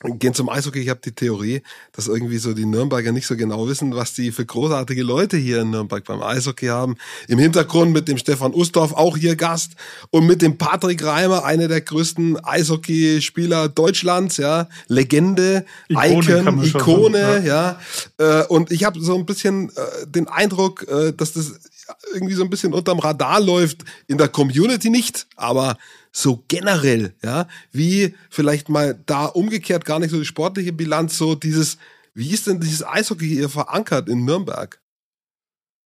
gehen zum Eishockey. Ich habe die Theorie, dass irgendwie so die Nürnberger nicht so genau wissen, was die für großartige Leute hier in Nürnberg beim Eishockey haben. Im Hintergrund mit dem Stefan Ustorf, auch hier Gast, und mit dem Patrick Reimer, einer der größten Eishockeyspieler Deutschlands, ja, Legende, Ikone, Icon, Ikone, ja. ja. Äh, und ich habe so ein bisschen äh, den Eindruck, äh, dass das irgendwie so ein bisschen unterm Radar läuft, in der Community nicht, aber so generell, ja, wie vielleicht mal da umgekehrt gar nicht so die sportliche Bilanz, so dieses, wie ist denn dieses Eishockey hier verankert in Nürnberg?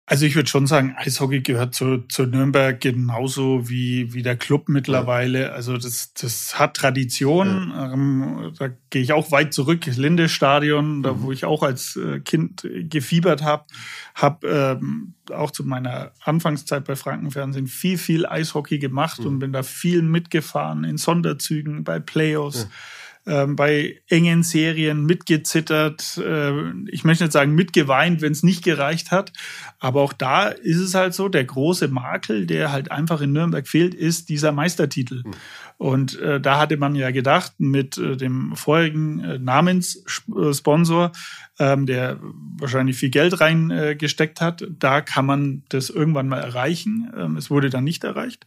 Also ich würde schon sagen, Eishockey gehört zu, zu Nürnberg genauso wie, wie der Club mittlerweile. Also das, das hat Tradition. Ja. Ähm, da gehe ich auch weit zurück. Linde-Stadion, mhm. da wo ich auch als äh, Kind gefiebert habe. Habe ähm, auch zu meiner Anfangszeit bei Frankenfernsehen viel, viel Eishockey gemacht mhm. und bin da viel mitgefahren in Sonderzügen, bei Playoffs. Ja ähm, bei engen Serien mitgezittert. Äh, ich möchte nicht sagen mitgeweint, wenn es nicht gereicht hat. Aber auch da ist es halt so, der große Makel, der halt einfach in Nürnberg fehlt, ist dieser Meistertitel. Mhm. Und äh, da hatte man ja gedacht, mit äh, dem vorherigen äh, Namenssponsor, ähm, der wahrscheinlich viel Geld reingesteckt äh, hat, da kann man das irgendwann mal erreichen. Ähm, es wurde dann nicht erreicht.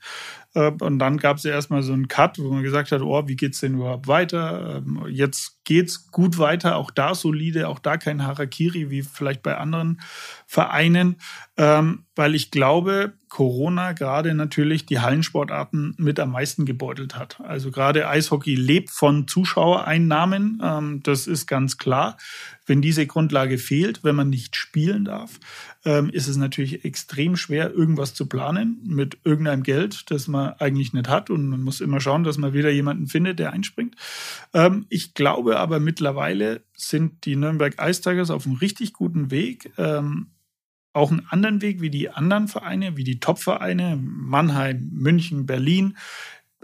Äh, und dann gab es ja erstmal so einen Cut, wo man gesagt hat, oh, wie geht's denn überhaupt weiter? Ähm, jetzt geht's gut weiter, auch da solide, auch da kein Harakiri wie vielleicht bei anderen Vereinen, ähm, weil ich glaube, Corona gerade natürlich die Hallensportarten mit am meisten gebeutelt hat. Also gerade Eishockey lebt von Zuschauereinnahmen, ähm, das ist ganz klar. Wenn diese Grundlage fehlt, wenn man nicht spielen darf, ähm, ist es natürlich extrem schwer, irgendwas zu planen mit irgendeinem Geld, das man eigentlich nicht hat. Und man muss immer schauen, dass man wieder jemanden findet, der einspringt. Ähm, ich glaube aber mittlerweile sind die Nürnberg Ice auf einem richtig guten Weg. Ähm, auch einen anderen Weg wie die anderen Vereine, wie die Top-Vereine, Mannheim, München, Berlin.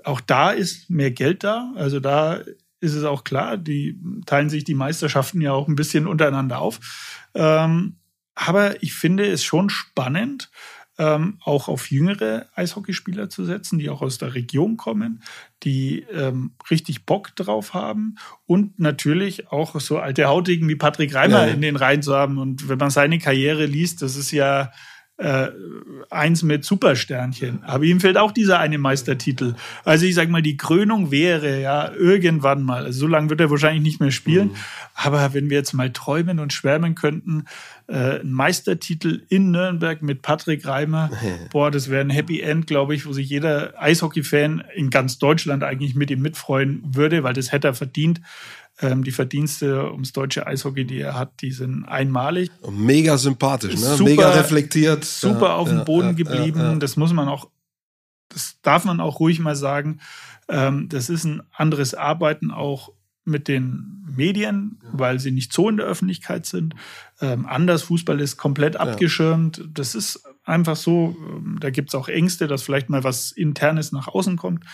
Auch da ist mehr Geld da. Also da ist es auch klar, die teilen sich die Meisterschaften ja auch ein bisschen untereinander auf. Ähm, aber ich finde es schon spannend, ähm, auch auf jüngere Eishockeyspieler zu setzen, die auch aus der Region kommen, die ähm, richtig Bock drauf haben und natürlich auch so alte Hautigen wie Patrick Reimer ja. in den Reihen zu haben. Und wenn man seine Karriere liest, das ist ja äh, eins mit Supersternchen. Aber ihm fehlt auch dieser eine Meistertitel. Also ich sag mal, die Krönung wäre ja irgendwann mal, also so lange wird er wahrscheinlich nicht mehr spielen, mhm. aber wenn wir jetzt mal träumen und schwärmen könnten, äh, ein Meistertitel in Nürnberg mit Patrick Reimer, boah, das wäre ein Happy End, glaube ich, wo sich jeder Eishockey-Fan in ganz Deutschland eigentlich mit ihm mitfreuen würde, weil das hätte er verdient. Ähm, die Verdienste ums deutsche Eishockey, die er hat, die sind einmalig. Mega sympathisch, ne? Super, mega reflektiert. Super ja, auf dem Boden ja, geblieben. Ja, das muss man auch, das darf man auch ruhig mal sagen. Ähm, das ist ein anderes Arbeiten auch mit den Medien, weil sie nicht so in der Öffentlichkeit sind. Ähm, anders, Fußball ist komplett abgeschirmt. Das ist einfach so. Ähm, da gibt's auch Ängste, dass vielleicht mal was Internes nach außen kommt.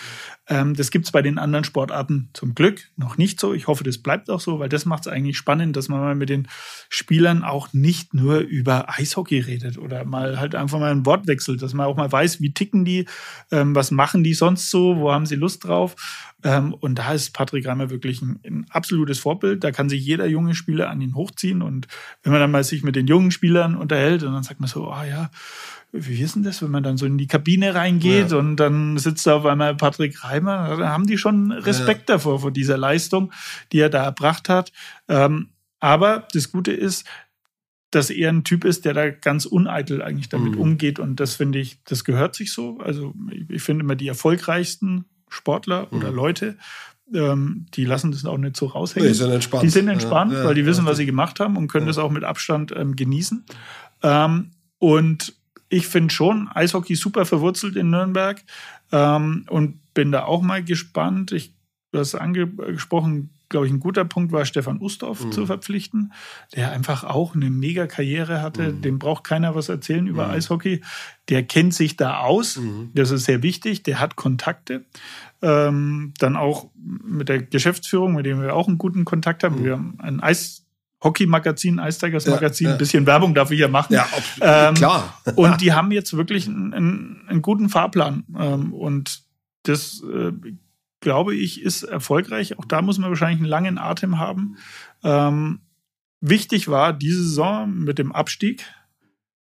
Ähm, das gibt's bei den anderen Sportarten zum Glück noch nicht so. Ich hoffe, das bleibt auch so, weil das macht es eigentlich spannend, dass man mal mit den Spielern auch nicht nur über Eishockey redet oder mal halt einfach mal ein Wort wechselt, dass man auch mal weiß, wie ticken die, ähm, was machen die sonst so, wo haben sie Lust drauf. Ähm, und da ist Patrick Reimer wirklich ein, ein, absolutes Vorbild. Da kann sich jeder junge Spieler an ihn hochziehen. Und wenn man dann mal sich mit den jungen Spielern unterhält und dann sagt man so, ah oh ja, wie ist denn das, wenn man dann so in die Kabine reingeht ja. und dann sitzt da auf einmal Patrick Reimer, da haben die schon Respekt ja. davor, vor dieser Leistung, die er da erbracht hat. Ähm, aber das Gute ist, dass er ein Typ ist, der da ganz uneitel eigentlich damit mhm. umgeht. Und das finde ich, das gehört sich so. Also ich finde immer die erfolgreichsten Sportler mhm. oder Leute, ähm, die lassen das auch nicht so raushängen. Die sind entspannt. Die sind entspannt, ja, weil die wissen, was sie gemacht haben und können das auch mit Abstand ähm, genießen. Ähm, und ich finde schon Eishockey super verwurzelt in Nürnberg ähm, und bin da auch mal gespannt. Ich, du hast angesprochen, glaube ich, ein guter Punkt war, Stefan Ustorf mhm. zu verpflichten, der einfach auch eine mega Karriere hatte. Mhm. Dem braucht keiner was erzählen über mhm. Eishockey. Der kennt sich da aus. Mhm. Das ist sehr wichtig. Der hat Kontakte. Ähm, dann auch mit der Geschäftsführung, mit dem wir auch einen guten Kontakt haben. Mhm. Wir haben ein Eis Hockey-Magazin, Eistigers Magazin, ja, ja. ein bisschen Werbung darf ich ja machen. Ja, ähm, klar. und die haben jetzt wirklich einen, einen, einen guten Fahrplan. Ähm, und das, äh, glaube ich, ist erfolgreich. Auch da muss man wahrscheinlich einen langen Atem haben. Ähm, wichtig war diese Saison mit dem Abstieg,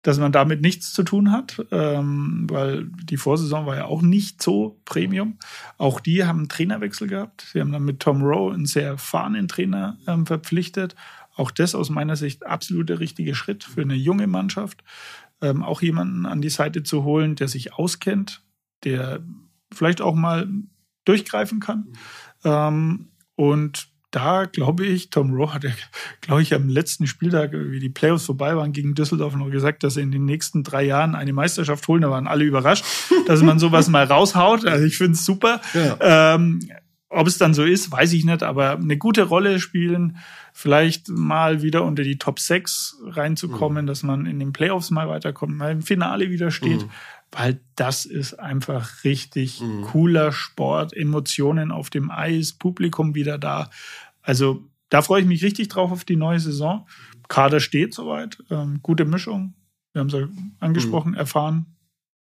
dass man damit nichts zu tun hat, ähm, weil die Vorsaison war ja auch nicht so Premium. Auch die haben einen Trainerwechsel gehabt. Sie haben dann mit Tom Rowe einen sehr erfahrenen Trainer ähm, verpflichtet auch das aus meiner Sicht absolut der richtige Schritt für eine junge Mannschaft. Ähm, auch jemanden an die Seite zu holen, der sich auskennt, der vielleicht auch mal durchgreifen kann. Ähm, und da glaube ich, Tom Rowe hat ja, glaube ich, am letzten Spieltag, wie die Playoffs vorbei waren, gegen Düsseldorf noch gesagt, dass sie in den nächsten drei Jahren eine Meisterschaft holen. Da waren alle überrascht, dass man sowas mal raushaut. Also ich finde es super. Ja. Ähm, ob es dann so ist, weiß ich nicht, aber eine gute Rolle spielen, vielleicht mal wieder unter die Top 6 reinzukommen, mhm. dass man in den Playoffs mal weiterkommt, mal im Finale wieder steht. Mhm. Weil das ist einfach richtig mhm. cooler Sport, Emotionen auf dem Eis, Publikum wieder da. Also da freue ich mich richtig drauf auf die neue Saison. Kader steht soweit, ähm, gute Mischung. Wir haben es ja angesprochen, mhm. erfahren,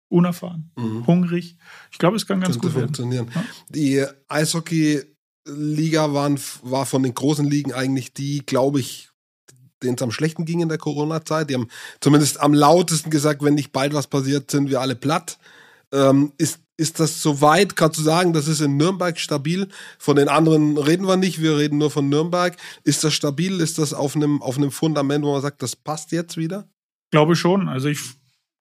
unerfahren, mhm. hungrig. Ich glaube, es kann ganz Könnte gut funktionieren. Ja? Die Eishockey-Liga war von den großen Ligen eigentlich die, glaube ich, denen es am schlechten ging in der Corona-Zeit. Die haben zumindest am lautesten gesagt, wenn nicht bald was passiert, sind wir alle platt. Ähm, ist, ist das soweit? Kannst du sagen, das ist in Nürnberg stabil? Von den anderen reden wir nicht, wir reden nur von Nürnberg. Ist das stabil? Ist das auf einem, auf einem Fundament, wo man sagt, das passt jetzt wieder? Glaube schon. Also ich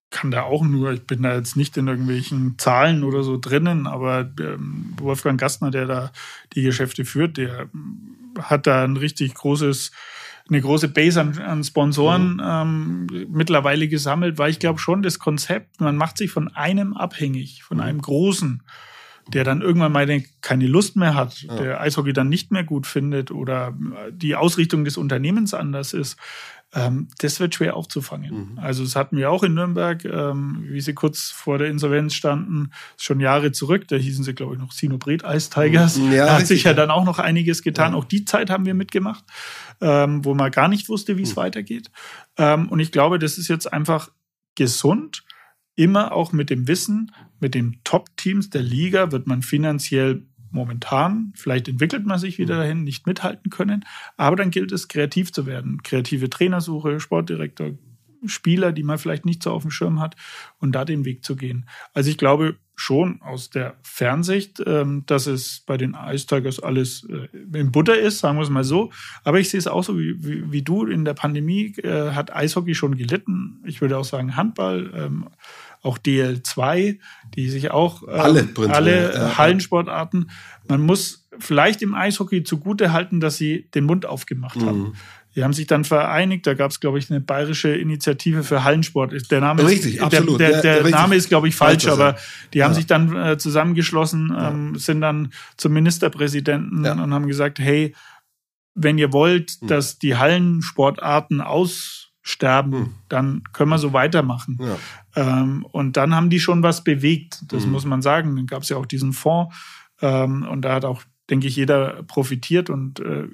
kann da auch nur, ich bin da jetzt nicht in irgendwelchen Zahlen oder so drinnen, aber ähm, Wolfgang Gastner, der da die Geschäfte führt, der hat da ein richtig großes eine große Base an, an Sponsoren mhm. ähm, mittlerweile gesammelt, weil ich glaube schon das Konzept, man macht sich von einem abhängig, von mhm. einem großen, der dann irgendwann mal keine Lust mehr hat, ja. der Eishockey dann nicht mehr gut findet oder die Ausrichtung des Unternehmens anders ist. Ähm, das wird schwer aufzufangen. Mhm. Also es hatten wir auch in Nürnberg, ähm, wie sie kurz vor der Insolvenz standen, schon Jahre zurück, da hießen sie, glaube ich, noch Sinobret Ice Tigers. Mhm. Ja, da hat sich ja dann auch noch einiges getan. Ja. Auch die Zeit haben wir mitgemacht, ähm, wo man gar nicht wusste, wie es mhm. weitergeht. Ähm, und ich glaube, das ist jetzt einfach gesund. Immer auch mit dem Wissen, mit den Top-Teams der Liga wird man finanziell momentan, vielleicht entwickelt man sich wieder mhm. dahin, nicht mithalten können. Aber dann gilt es, kreativ zu werden. Kreative Trainersuche, Sportdirektor, Spieler, die man vielleicht nicht so auf dem Schirm hat und da den Weg zu gehen. Also ich glaube schon aus der Fernsicht, ähm, dass es bei den Ice Tigers alles äh, in Butter ist, sagen wir es mal so. Aber ich sehe es auch so wie, wie, wie du. In der Pandemie äh, hat Eishockey schon gelitten. Ich würde auch sagen Handball. Auch DL2, die sich auch ähm, alle, alle ja, Hallensportarten. Man muss vielleicht im Eishockey zugute halten, dass sie den Mund aufgemacht mhm. haben. Die haben sich dann vereinigt. Da gab es, glaube ich, eine bayerische Initiative für Hallensport. Der Name richtig, ist, absolut. Der, der, der Name ist, glaube ich, falsch, falsch aber die haben sich dann äh, zusammengeschlossen, ähm, sind dann zum Ministerpräsidenten ja. und haben gesagt, hey, wenn ihr wollt, mhm. dass die Hallensportarten aus sterben, hm. dann können wir so weitermachen. Ja. Ähm, und dann haben die schon was bewegt, das hm. muss man sagen. Dann gab es ja auch diesen Fonds ähm, und da hat auch, denke ich, jeder profitiert und äh,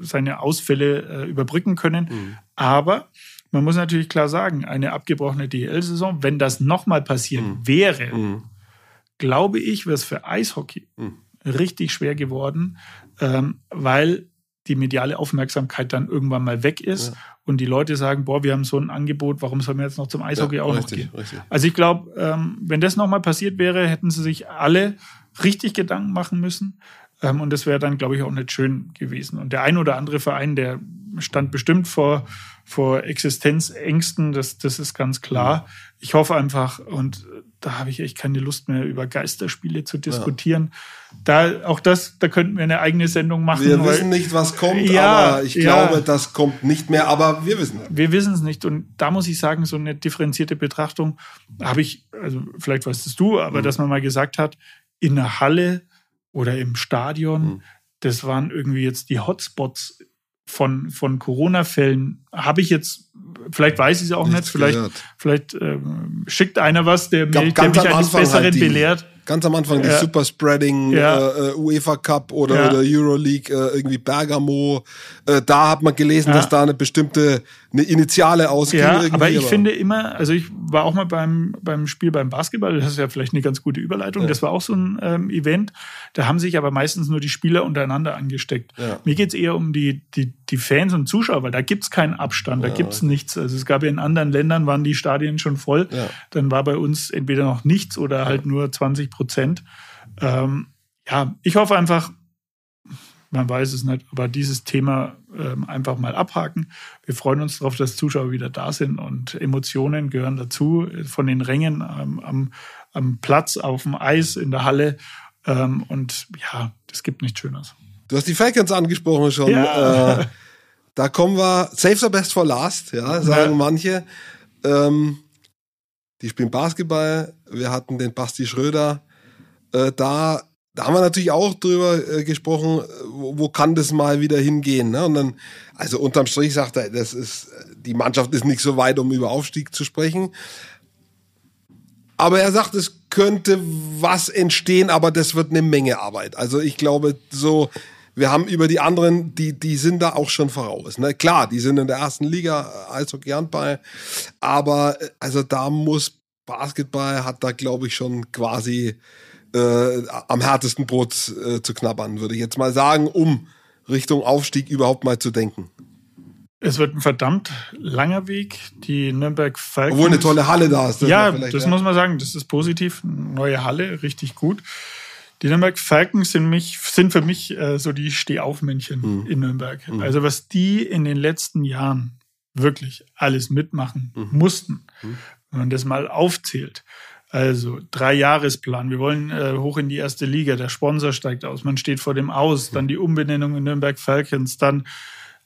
seine Ausfälle äh, überbrücken können. Hm. Aber man muss natürlich klar sagen, eine abgebrochene DL-Saison, wenn das nochmal passieren hm. wäre, hm. glaube ich, wäre es für Eishockey hm. richtig schwer geworden, ähm, weil die mediale Aufmerksamkeit dann irgendwann mal weg ist ja. und die Leute sagen, boah, wir haben so ein Angebot, warum sollen wir jetzt noch zum Eishockey ja, auch richtig, noch gehen? Richtig. Also ich glaube, ähm, wenn das nochmal passiert wäre, hätten sie sich alle richtig Gedanken machen müssen. Ähm, und das wäre dann, glaube ich, auch nicht schön gewesen. Und der ein oder andere Verein, der stand bestimmt vor, vor Existenzängsten, das, das ist ganz klar. Ich hoffe einfach, und da habe ich echt keine Lust mehr, über Geisterspiele zu diskutieren. Ja. Da, auch das, da könnten wir eine eigene Sendung machen. Wir wissen nicht, was kommt, ja, aber ich ja. glaube, das kommt nicht mehr, aber wir wissen es. Wir wissen es nicht. Und da muss ich sagen, so eine differenzierte Betrachtung habe ich, also vielleicht weißt es du, aber mhm. dass man mal gesagt hat, in der Halle oder im Stadion, mhm. das waren irgendwie jetzt die Hotspots von, von Corona-Fällen. Habe ich jetzt, vielleicht weiß ich es auch Nichts nicht, vielleicht, vielleicht ähm, schickt einer was, der, der mich eines Besseren halt belehrt. Ganz am Anfang die ja. Super Spreading ja. äh, äh UEFA Cup oder, ja. oder Euroleague, äh, irgendwie Bergamo. Äh, da hat man gelesen, dass da eine bestimmte eine Initiale ausging. Ja, aber ich aber. finde immer, also ich war auch mal beim, beim Spiel beim Basketball, das ist ja vielleicht eine ganz gute Überleitung, das war auch so ein ähm, Event. Da haben sich aber meistens nur die Spieler untereinander angesteckt. Mir geht's eher um die, die, die Fans und Zuschauer, weil da gibt's keinen Abstand, da gibt's okay. nichts. Also es gab ja in anderen Ländern, waren die Stadien schon voll. Dann war bei uns entweder noch nichts oder halt nur 20 Prozent. Ähm, ja, ich hoffe einfach, man weiß es nicht, aber dieses Thema ähm, einfach mal abhaken. Wir freuen uns darauf, dass Zuschauer wieder da sind und Emotionen gehören dazu, von den Rängen ähm, am, am Platz, auf dem Eis, in der Halle. Ähm, und ja, das gibt nichts Schönes. Du hast die Falcons angesprochen schon. Ja. Äh, da kommen wir, save the best for last, ja, sagen ja. manche. Ähm, die spielen Basketball. Wir hatten den Basti Schröder äh, da, da haben wir natürlich auch drüber äh, gesprochen, wo, wo, kann das mal wieder hingehen. Ne? Und dann, also unterm Strich sagt er, das ist, die Mannschaft ist nicht so weit, um über Aufstieg zu sprechen. Aber er sagt, es könnte was entstehen, aber das wird eine Menge Arbeit. Also ich glaube, so, wir haben über die anderen, die, die sind da auch schon voraus. Ne? Klar, die sind in der ersten Liga als Hockey Handball, aber also da muss Basketball hat da, glaube ich, schon quasi äh, am härtesten Brot äh, zu knabbern, würde ich jetzt mal sagen, um Richtung Aufstieg überhaupt mal zu denken. Es wird ein verdammt langer Weg. Die Nürnberg Falcons. Obwohl eine tolle Halle da ist. Ja, das ja. muss man sagen. Das ist positiv. Neue Halle, richtig gut. Die Nürnberg Falcons sind, mich, sind für mich äh, so die Stehaufmännchen mhm. in Nürnberg. Mhm. Also was die in den letzten Jahren wirklich alles mitmachen mhm. mussten, mhm. wenn man das mal aufzählt. Also drei Jahresplan. Wir wollen äh, hoch in die erste Liga. Der Sponsor steigt aus. Man steht vor dem Aus. Dann die Umbenennung in Nürnberg Falcons. Dann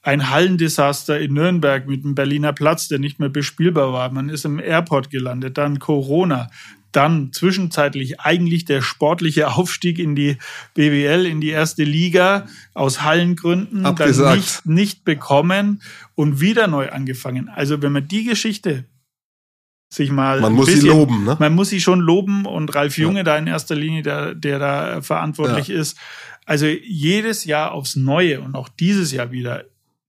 ein Hallendesaster in Nürnberg mit dem Berliner Platz, der nicht mehr bespielbar war. Man ist im Airport gelandet. Dann Corona. Dann zwischenzeitlich eigentlich der sportliche Aufstieg in die BWL, in die erste Liga aus Hallengründen Abgesagt. dann nicht, nicht bekommen und wieder neu angefangen. Also wenn man die Geschichte sich mal. Man muss bisschen, sie loben, ne? Man muss sie schon loben und Ralf Junge ja. da in erster Linie, der, der da verantwortlich ja. ist. Also jedes Jahr aufs Neue und auch dieses Jahr wieder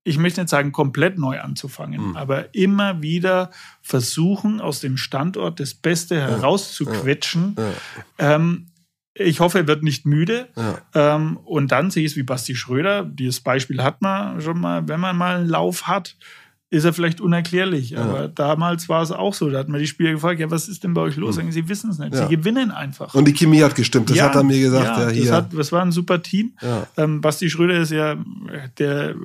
ich möchte nicht sagen, komplett neu anzufangen, mhm. aber immer wieder versuchen, aus dem Standort das Beste herauszuquetschen. Ja, ja. Ähm, ich hoffe, er wird nicht müde. Ja. Ähm, und dann sehe ich es wie Basti Schröder. Dieses Beispiel hat man schon mal, wenn man mal einen Lauf hat, ist er vielleicht unerklärlich. Ja. Aber damals war es auch so. Da hat man die Spieler gefragt, ja, was ist denn bei euch los? Sagen, sie wissen es nicht. Ja. Sie gewinnen einfach. Und die Chemie hat gestimmt, das ja, hat er mir gesagt. Ja, hier. Das, hat, das war ein super Team. Ähm, Basti Schröder ist ja der,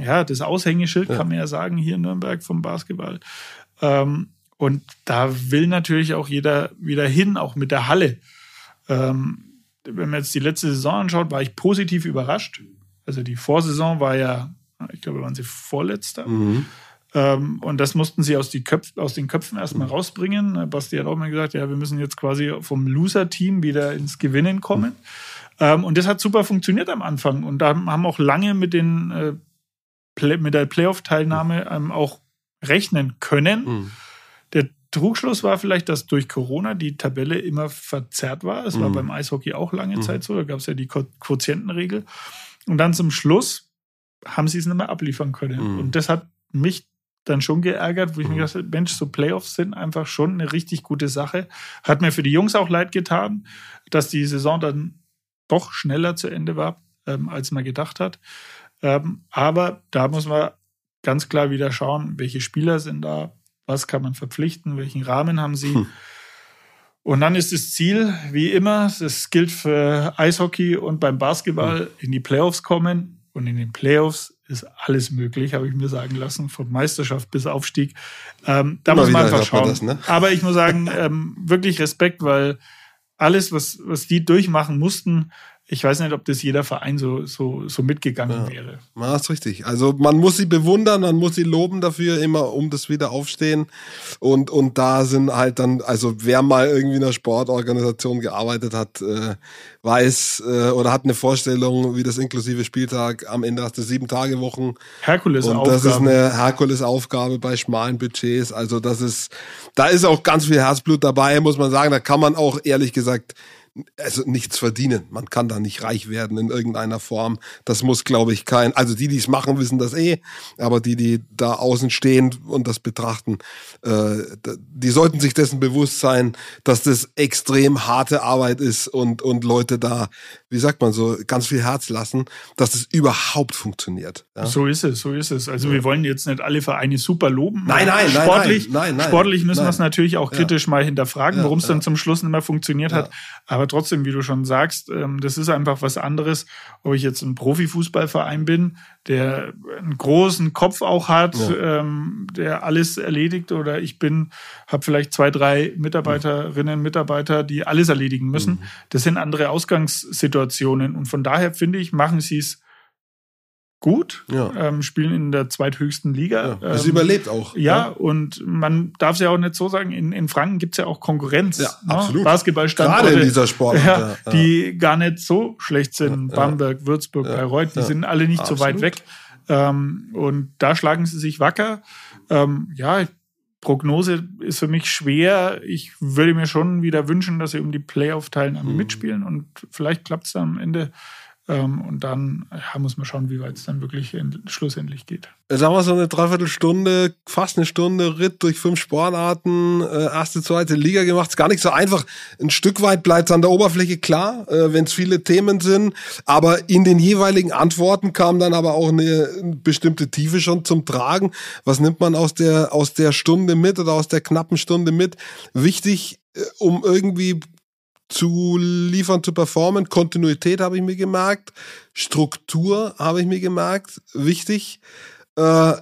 ja, das Aushängeschild, kann man ja sagen, hier in Nürnberg vom Basketball. Ähm, und da will natürlich auch jeder wieder hin, auch mit der Halle. Ähm, wenn man jetzt die letzte Saison anschaut, war ich positiv überrascht. Also die Vorsaison war ja, ich glaube, waren sie Vorletzter. Mhm. Ähm, und das mussten sie aus, Köpf, aus den Köpfen erstmal mhm. rausbringen. Basti hat auch mal gesagt, ja, wir müssen jetzt quasi vom Loser-Team wieder ins Gewinnen kommen. Mhm. und das hat super funktioniert am Anfang. Und da haben auch lange mit, den, äh, mit der Playoff-Teilnahme ähm, auch rechnen können. Mhm. Der Trugschluss war vielleicht, dass durch Corona die Tabelle immer verzerrt war. Es war mhm. beim Eishockey auch lange mhm. Zeit so. Da gab es ja die Quotientenregel. Und dann zum Schluss haben sie es nicht mehr abliefern können. Mhm. Und das hat mich dann schon geärgert, wo ich mir mhm. gedacht habe, Mensch, so Playoffs sind einfach schon eine richtig gute Sache. Hat mir für die Jungs auch leid getan, dass die Saison dann doch schneller zu Ende war, ähm, als man gedacht hat. Ähm, aber da muss man ganz klar wieder schauen, welche Spieler sind da, was kann man verpflichten, welchen Rahmen haben sie. Hm. Und dann ist das Ziel, wie immer, das gilt für Eishockey und beim Basketball, hm. in die Playoffs kommen. Und in den Playoffs ist alles möglich, habe ich mir sagen lassen, von Meisterschaft bis Aufstieg. Ähm, da Immer muss man einfach schauen. Das, ne? Aber ich muss sagen, ähm, wirklich Respekt, weil alles, was, was die durchmachen mussten, ich weiß nicht, ob das jeder Verein so, so, so mitgegangen ja, wäre. Ja, ist richtig. Also man muss sie bewundern, man muss sie loben dafür, immer um das Wiederaufstehen. Und, und da sind halt dann, also wer mal irgendwie in einer Sportorganisation gearbeitet hat, äh, weiß äh, oder hat eine Vorstellung, wie das inklusive Spieltag am Ende hast du sieben Tage Wochen. Herkulesaufgabe. Und das ist eine Herkulesaufgabe bei schmalen Budgets. Also das ist, da ist auch ganz viel Herzblut dabei, muss man sagen. Da kann man auch ehrlich gesagt also nichts verdienen. Man kann da nicht reich werden in irgendeiner Form. Das muss, glaube ich, kein, also die, die es machen, wissen das eh, aber die, die da außen stehen und das betrachten, äh, die sollten sich dessen bewusst sein, dass das extrem harte Arbeit ist und, und Leute da, wie sagt man so, ganz viel Herz lassen, dass es überhaupt funktioniert. Ja? So ist es, so ist es. Also wir wollen jetzt nicht alle Vereine super loben. Nein, nein, sportlich, nein, nein, nein, sportlich müssen wir es natürlich auch kritisch ja. mal hinterfragen, warum es dann zum Schluss nicht mehr funktioniert hat. Aber trotzdem, wie du schon sagst, ähm, das ist einfach was anderes, ob ich jetzt ein Profifußballverein bin, der einen großen Kopf auch hat, ja. ähm, der alles erledigt, oder ich bin, habe vielleicht zwei, drei Mitarbeiterinnen, Mitarbeiter, die alles erledigen müssen. Mhm. Das sind andere Ausgangssituationen. Und von daher finde ich, machen sie es gut, ja. ähm, spielen in der zweithöchsten Liga. Ja, es ähm, überlebt auch. Ja, ja, und man darf es ja auch nicht so sagen, in, in Franken gibt es ja auch Konkurrenz. Ja, ne? absolut. Basketballstandorte. Gerade in dieser Sport. Ja, Die gar nicht so schlecht sind. Bamberg, Würzburg, Bayreuth, die sind alle nicht absolut. so weit weg. Ähm, und da schlagen sie sich wacker. Ähm, ja, Prognose ist für mich schwer. Ich würde mir schon wieder wünschen, dass sie um die Playoff-Teilnahme mhm. mitspielen und vielleicht klappt es dann am Ende und dann ja, muss man schauen, wie weit es dann wirklich schlussendlich geht. Sagen wir so eine Dreiviertelstunde, fast eine Stunde Ritt durch fünf Sportarten, äh, erste, zweite Liga gemacht. Ist gar nicht so einfach. Ein Stück weit bleibt es an der Oberfläche klar, äh, wenn es viele Themen sind. Aber in den jeweiligen Antworten kam dann aber auch eine, eine bestimmte Tiefe schon zum Tragen. Was nimmt man aus der, aus der Stunde mit oder aus der knappen Stunde mit? Wichtig, äh, um irgendwie zu liefern, zu performen. Kontinuität habe ich mir gemerkt. Struktur habe ich mir gemerkt. Wichtig. Äh,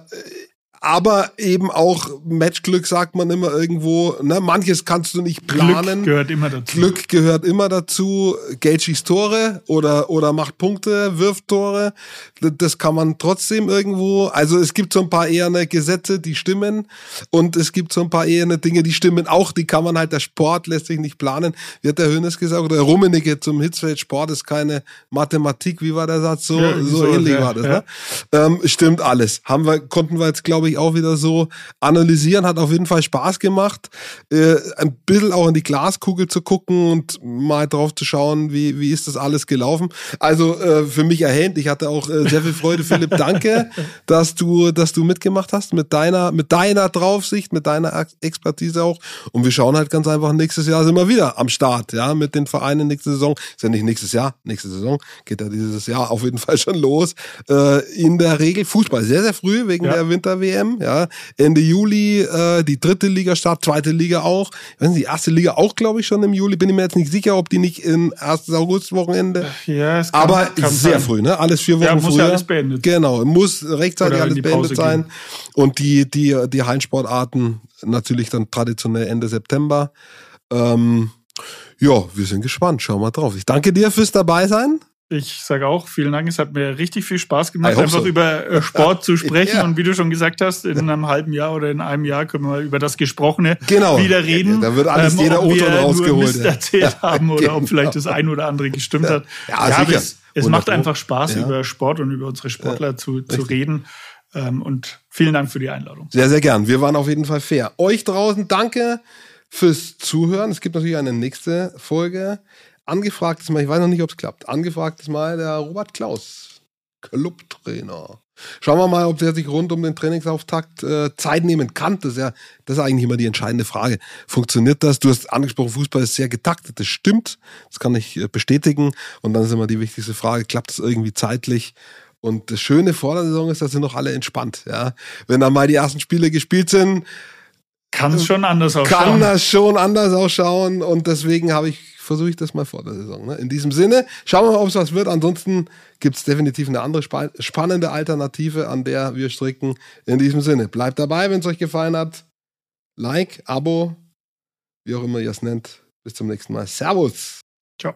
aber eben auch Matchglück sagt man immer irgendwo. Ne? Manches kannst du nicht planen. Glück gehört immer dazu. Glück gehört immer dazu. Geld schießt Tore oder, oder macht Punkte, wirft Tore. Das kann man trotzdem irgendwo. Also es gibt so ein paar eher eine Gesetze, die stimmen. Und es gibt so ein paar eher eine Dinge, die stimmen auch. Die kann man halt, der Sport lässt sich nicht planen. Wie hat der Hönes gesagt? Oder Rummenigge zum Hitzfeld, Sport ist keine Mathematik. Wie war der Satz? So, ja, so, ähnlich ja, war das. Ja. Ne? Ähm, stimmt alles. Haben wir, konnten wir jetzt, glaube ich, ich, auch wieder so analysieren. Hat auf jeden Fall Spaß gemacht, äh, ein bisschen auch in die Glaskugel zu gucken und mal drauf zu schauen, wie, wie ist das alles gelaufen. Also äh, für mich erhellend. Ich hatte auch äh, sehr viel Freude, Philipp. Danke, dass du, dass du mitgemacht hast mit deiner, mit deiner Draufsicht, mit deiner Expertise auch. Und wir schauen halt ganz einfach nächstes Jahr sind wir wieder am Start, ja, mit den Vereinen nächste Saison. Ist ja nicht nächstes Jahr, nächste Saison geht ja dieses Jahr auf jeden Fall schon los. Äh, in der Regel Fußball sehr, sehr früh wegen ja. der Winter-WM. WM, ja. Ende Juli äh, die dritte Liga Start, zweite Liga auch. Ich weiß nicht, die erste Liga auch, glaube ich, schon im Juli. Bin ich mir jetzt nicht sicher, ob die nicht im 1. August-Wochenende. Ja, es kann, Aber kann sehr sein. früh, ne? Alles vier Wochen ja, muss früher. Ja alles beendet. Genau, muss rechtzeitig alles beendet sein. Gehen. Und die, die, die Hallensportarten natürlich dann traditionell Ende September. Ähm, ja, wir sind gespannt. Schau mal drauf. Ich danke dir fürs dabei sein. Ich sage auch vielen Dank. Es hat mir richtig viel Spaß gemacht, einfach so. über äh, Sport zu sprechen. Ja. Und wie du schon gesagt hast, in einem halben Jahr oder in einem Jahr können wir über das Gesprochene genau. wieder reden. Da wird alles ähm, jeder Otto rausgeholt. Nur erzählt ja. haben oder ob vielleicht das ein oder andere gestimmt hat. Ja, ja sicher. Es, es macht einfach Spaß, über Sport und über unsere Sportler zu, zu reden. Ähm, und vielen Dank für die Einladung. Sehr, sehr gern. Wir waren auf jeden Fall fair. Euch draußen danke fürs Zuhören. Es gibt natürlich eine nächste Folge angefragtes Mal, ich weiß noch nicht, ob es klappt, angefragtes Mal der Robert Klaus, Clubtrainer. Schauen wir mal, ob der sich rund um den Trainingsauftakt äh, Zeit nehmen kann. Das ist ja, das ist eigentlich immer die entscheidende Frage. Funktioniert das? Du hast angesprochen, Fußball ist sehr getaktet. Das stimmt. Das kann ich äh, bestätigen. Und dann ist immer die wichtigste Frage, klappt es irgendwie zeitlich? Und das Schöne vor der Saison ist, dass sind noch alle entspannt. Ja, wenn dann mal die ersten Spiele gespielt sind, kann es schon anders ausschauen. Kann das schon anders ausschauen. Und deswegen habe ich versuche ich das mal vor der Saison. Ne? In diesem Sinne, schauen wir mal, ob es was wird. Ansonsten gibt es definitiv eine andere spannende Alternative, an der wir stricken. In diesem Sinne, bleibt dabei, wenn es euch gefallen hat. Like, Abo, wie auch immer ihr es nennt. Bis zum nächsten Mal. Servus. Ciao.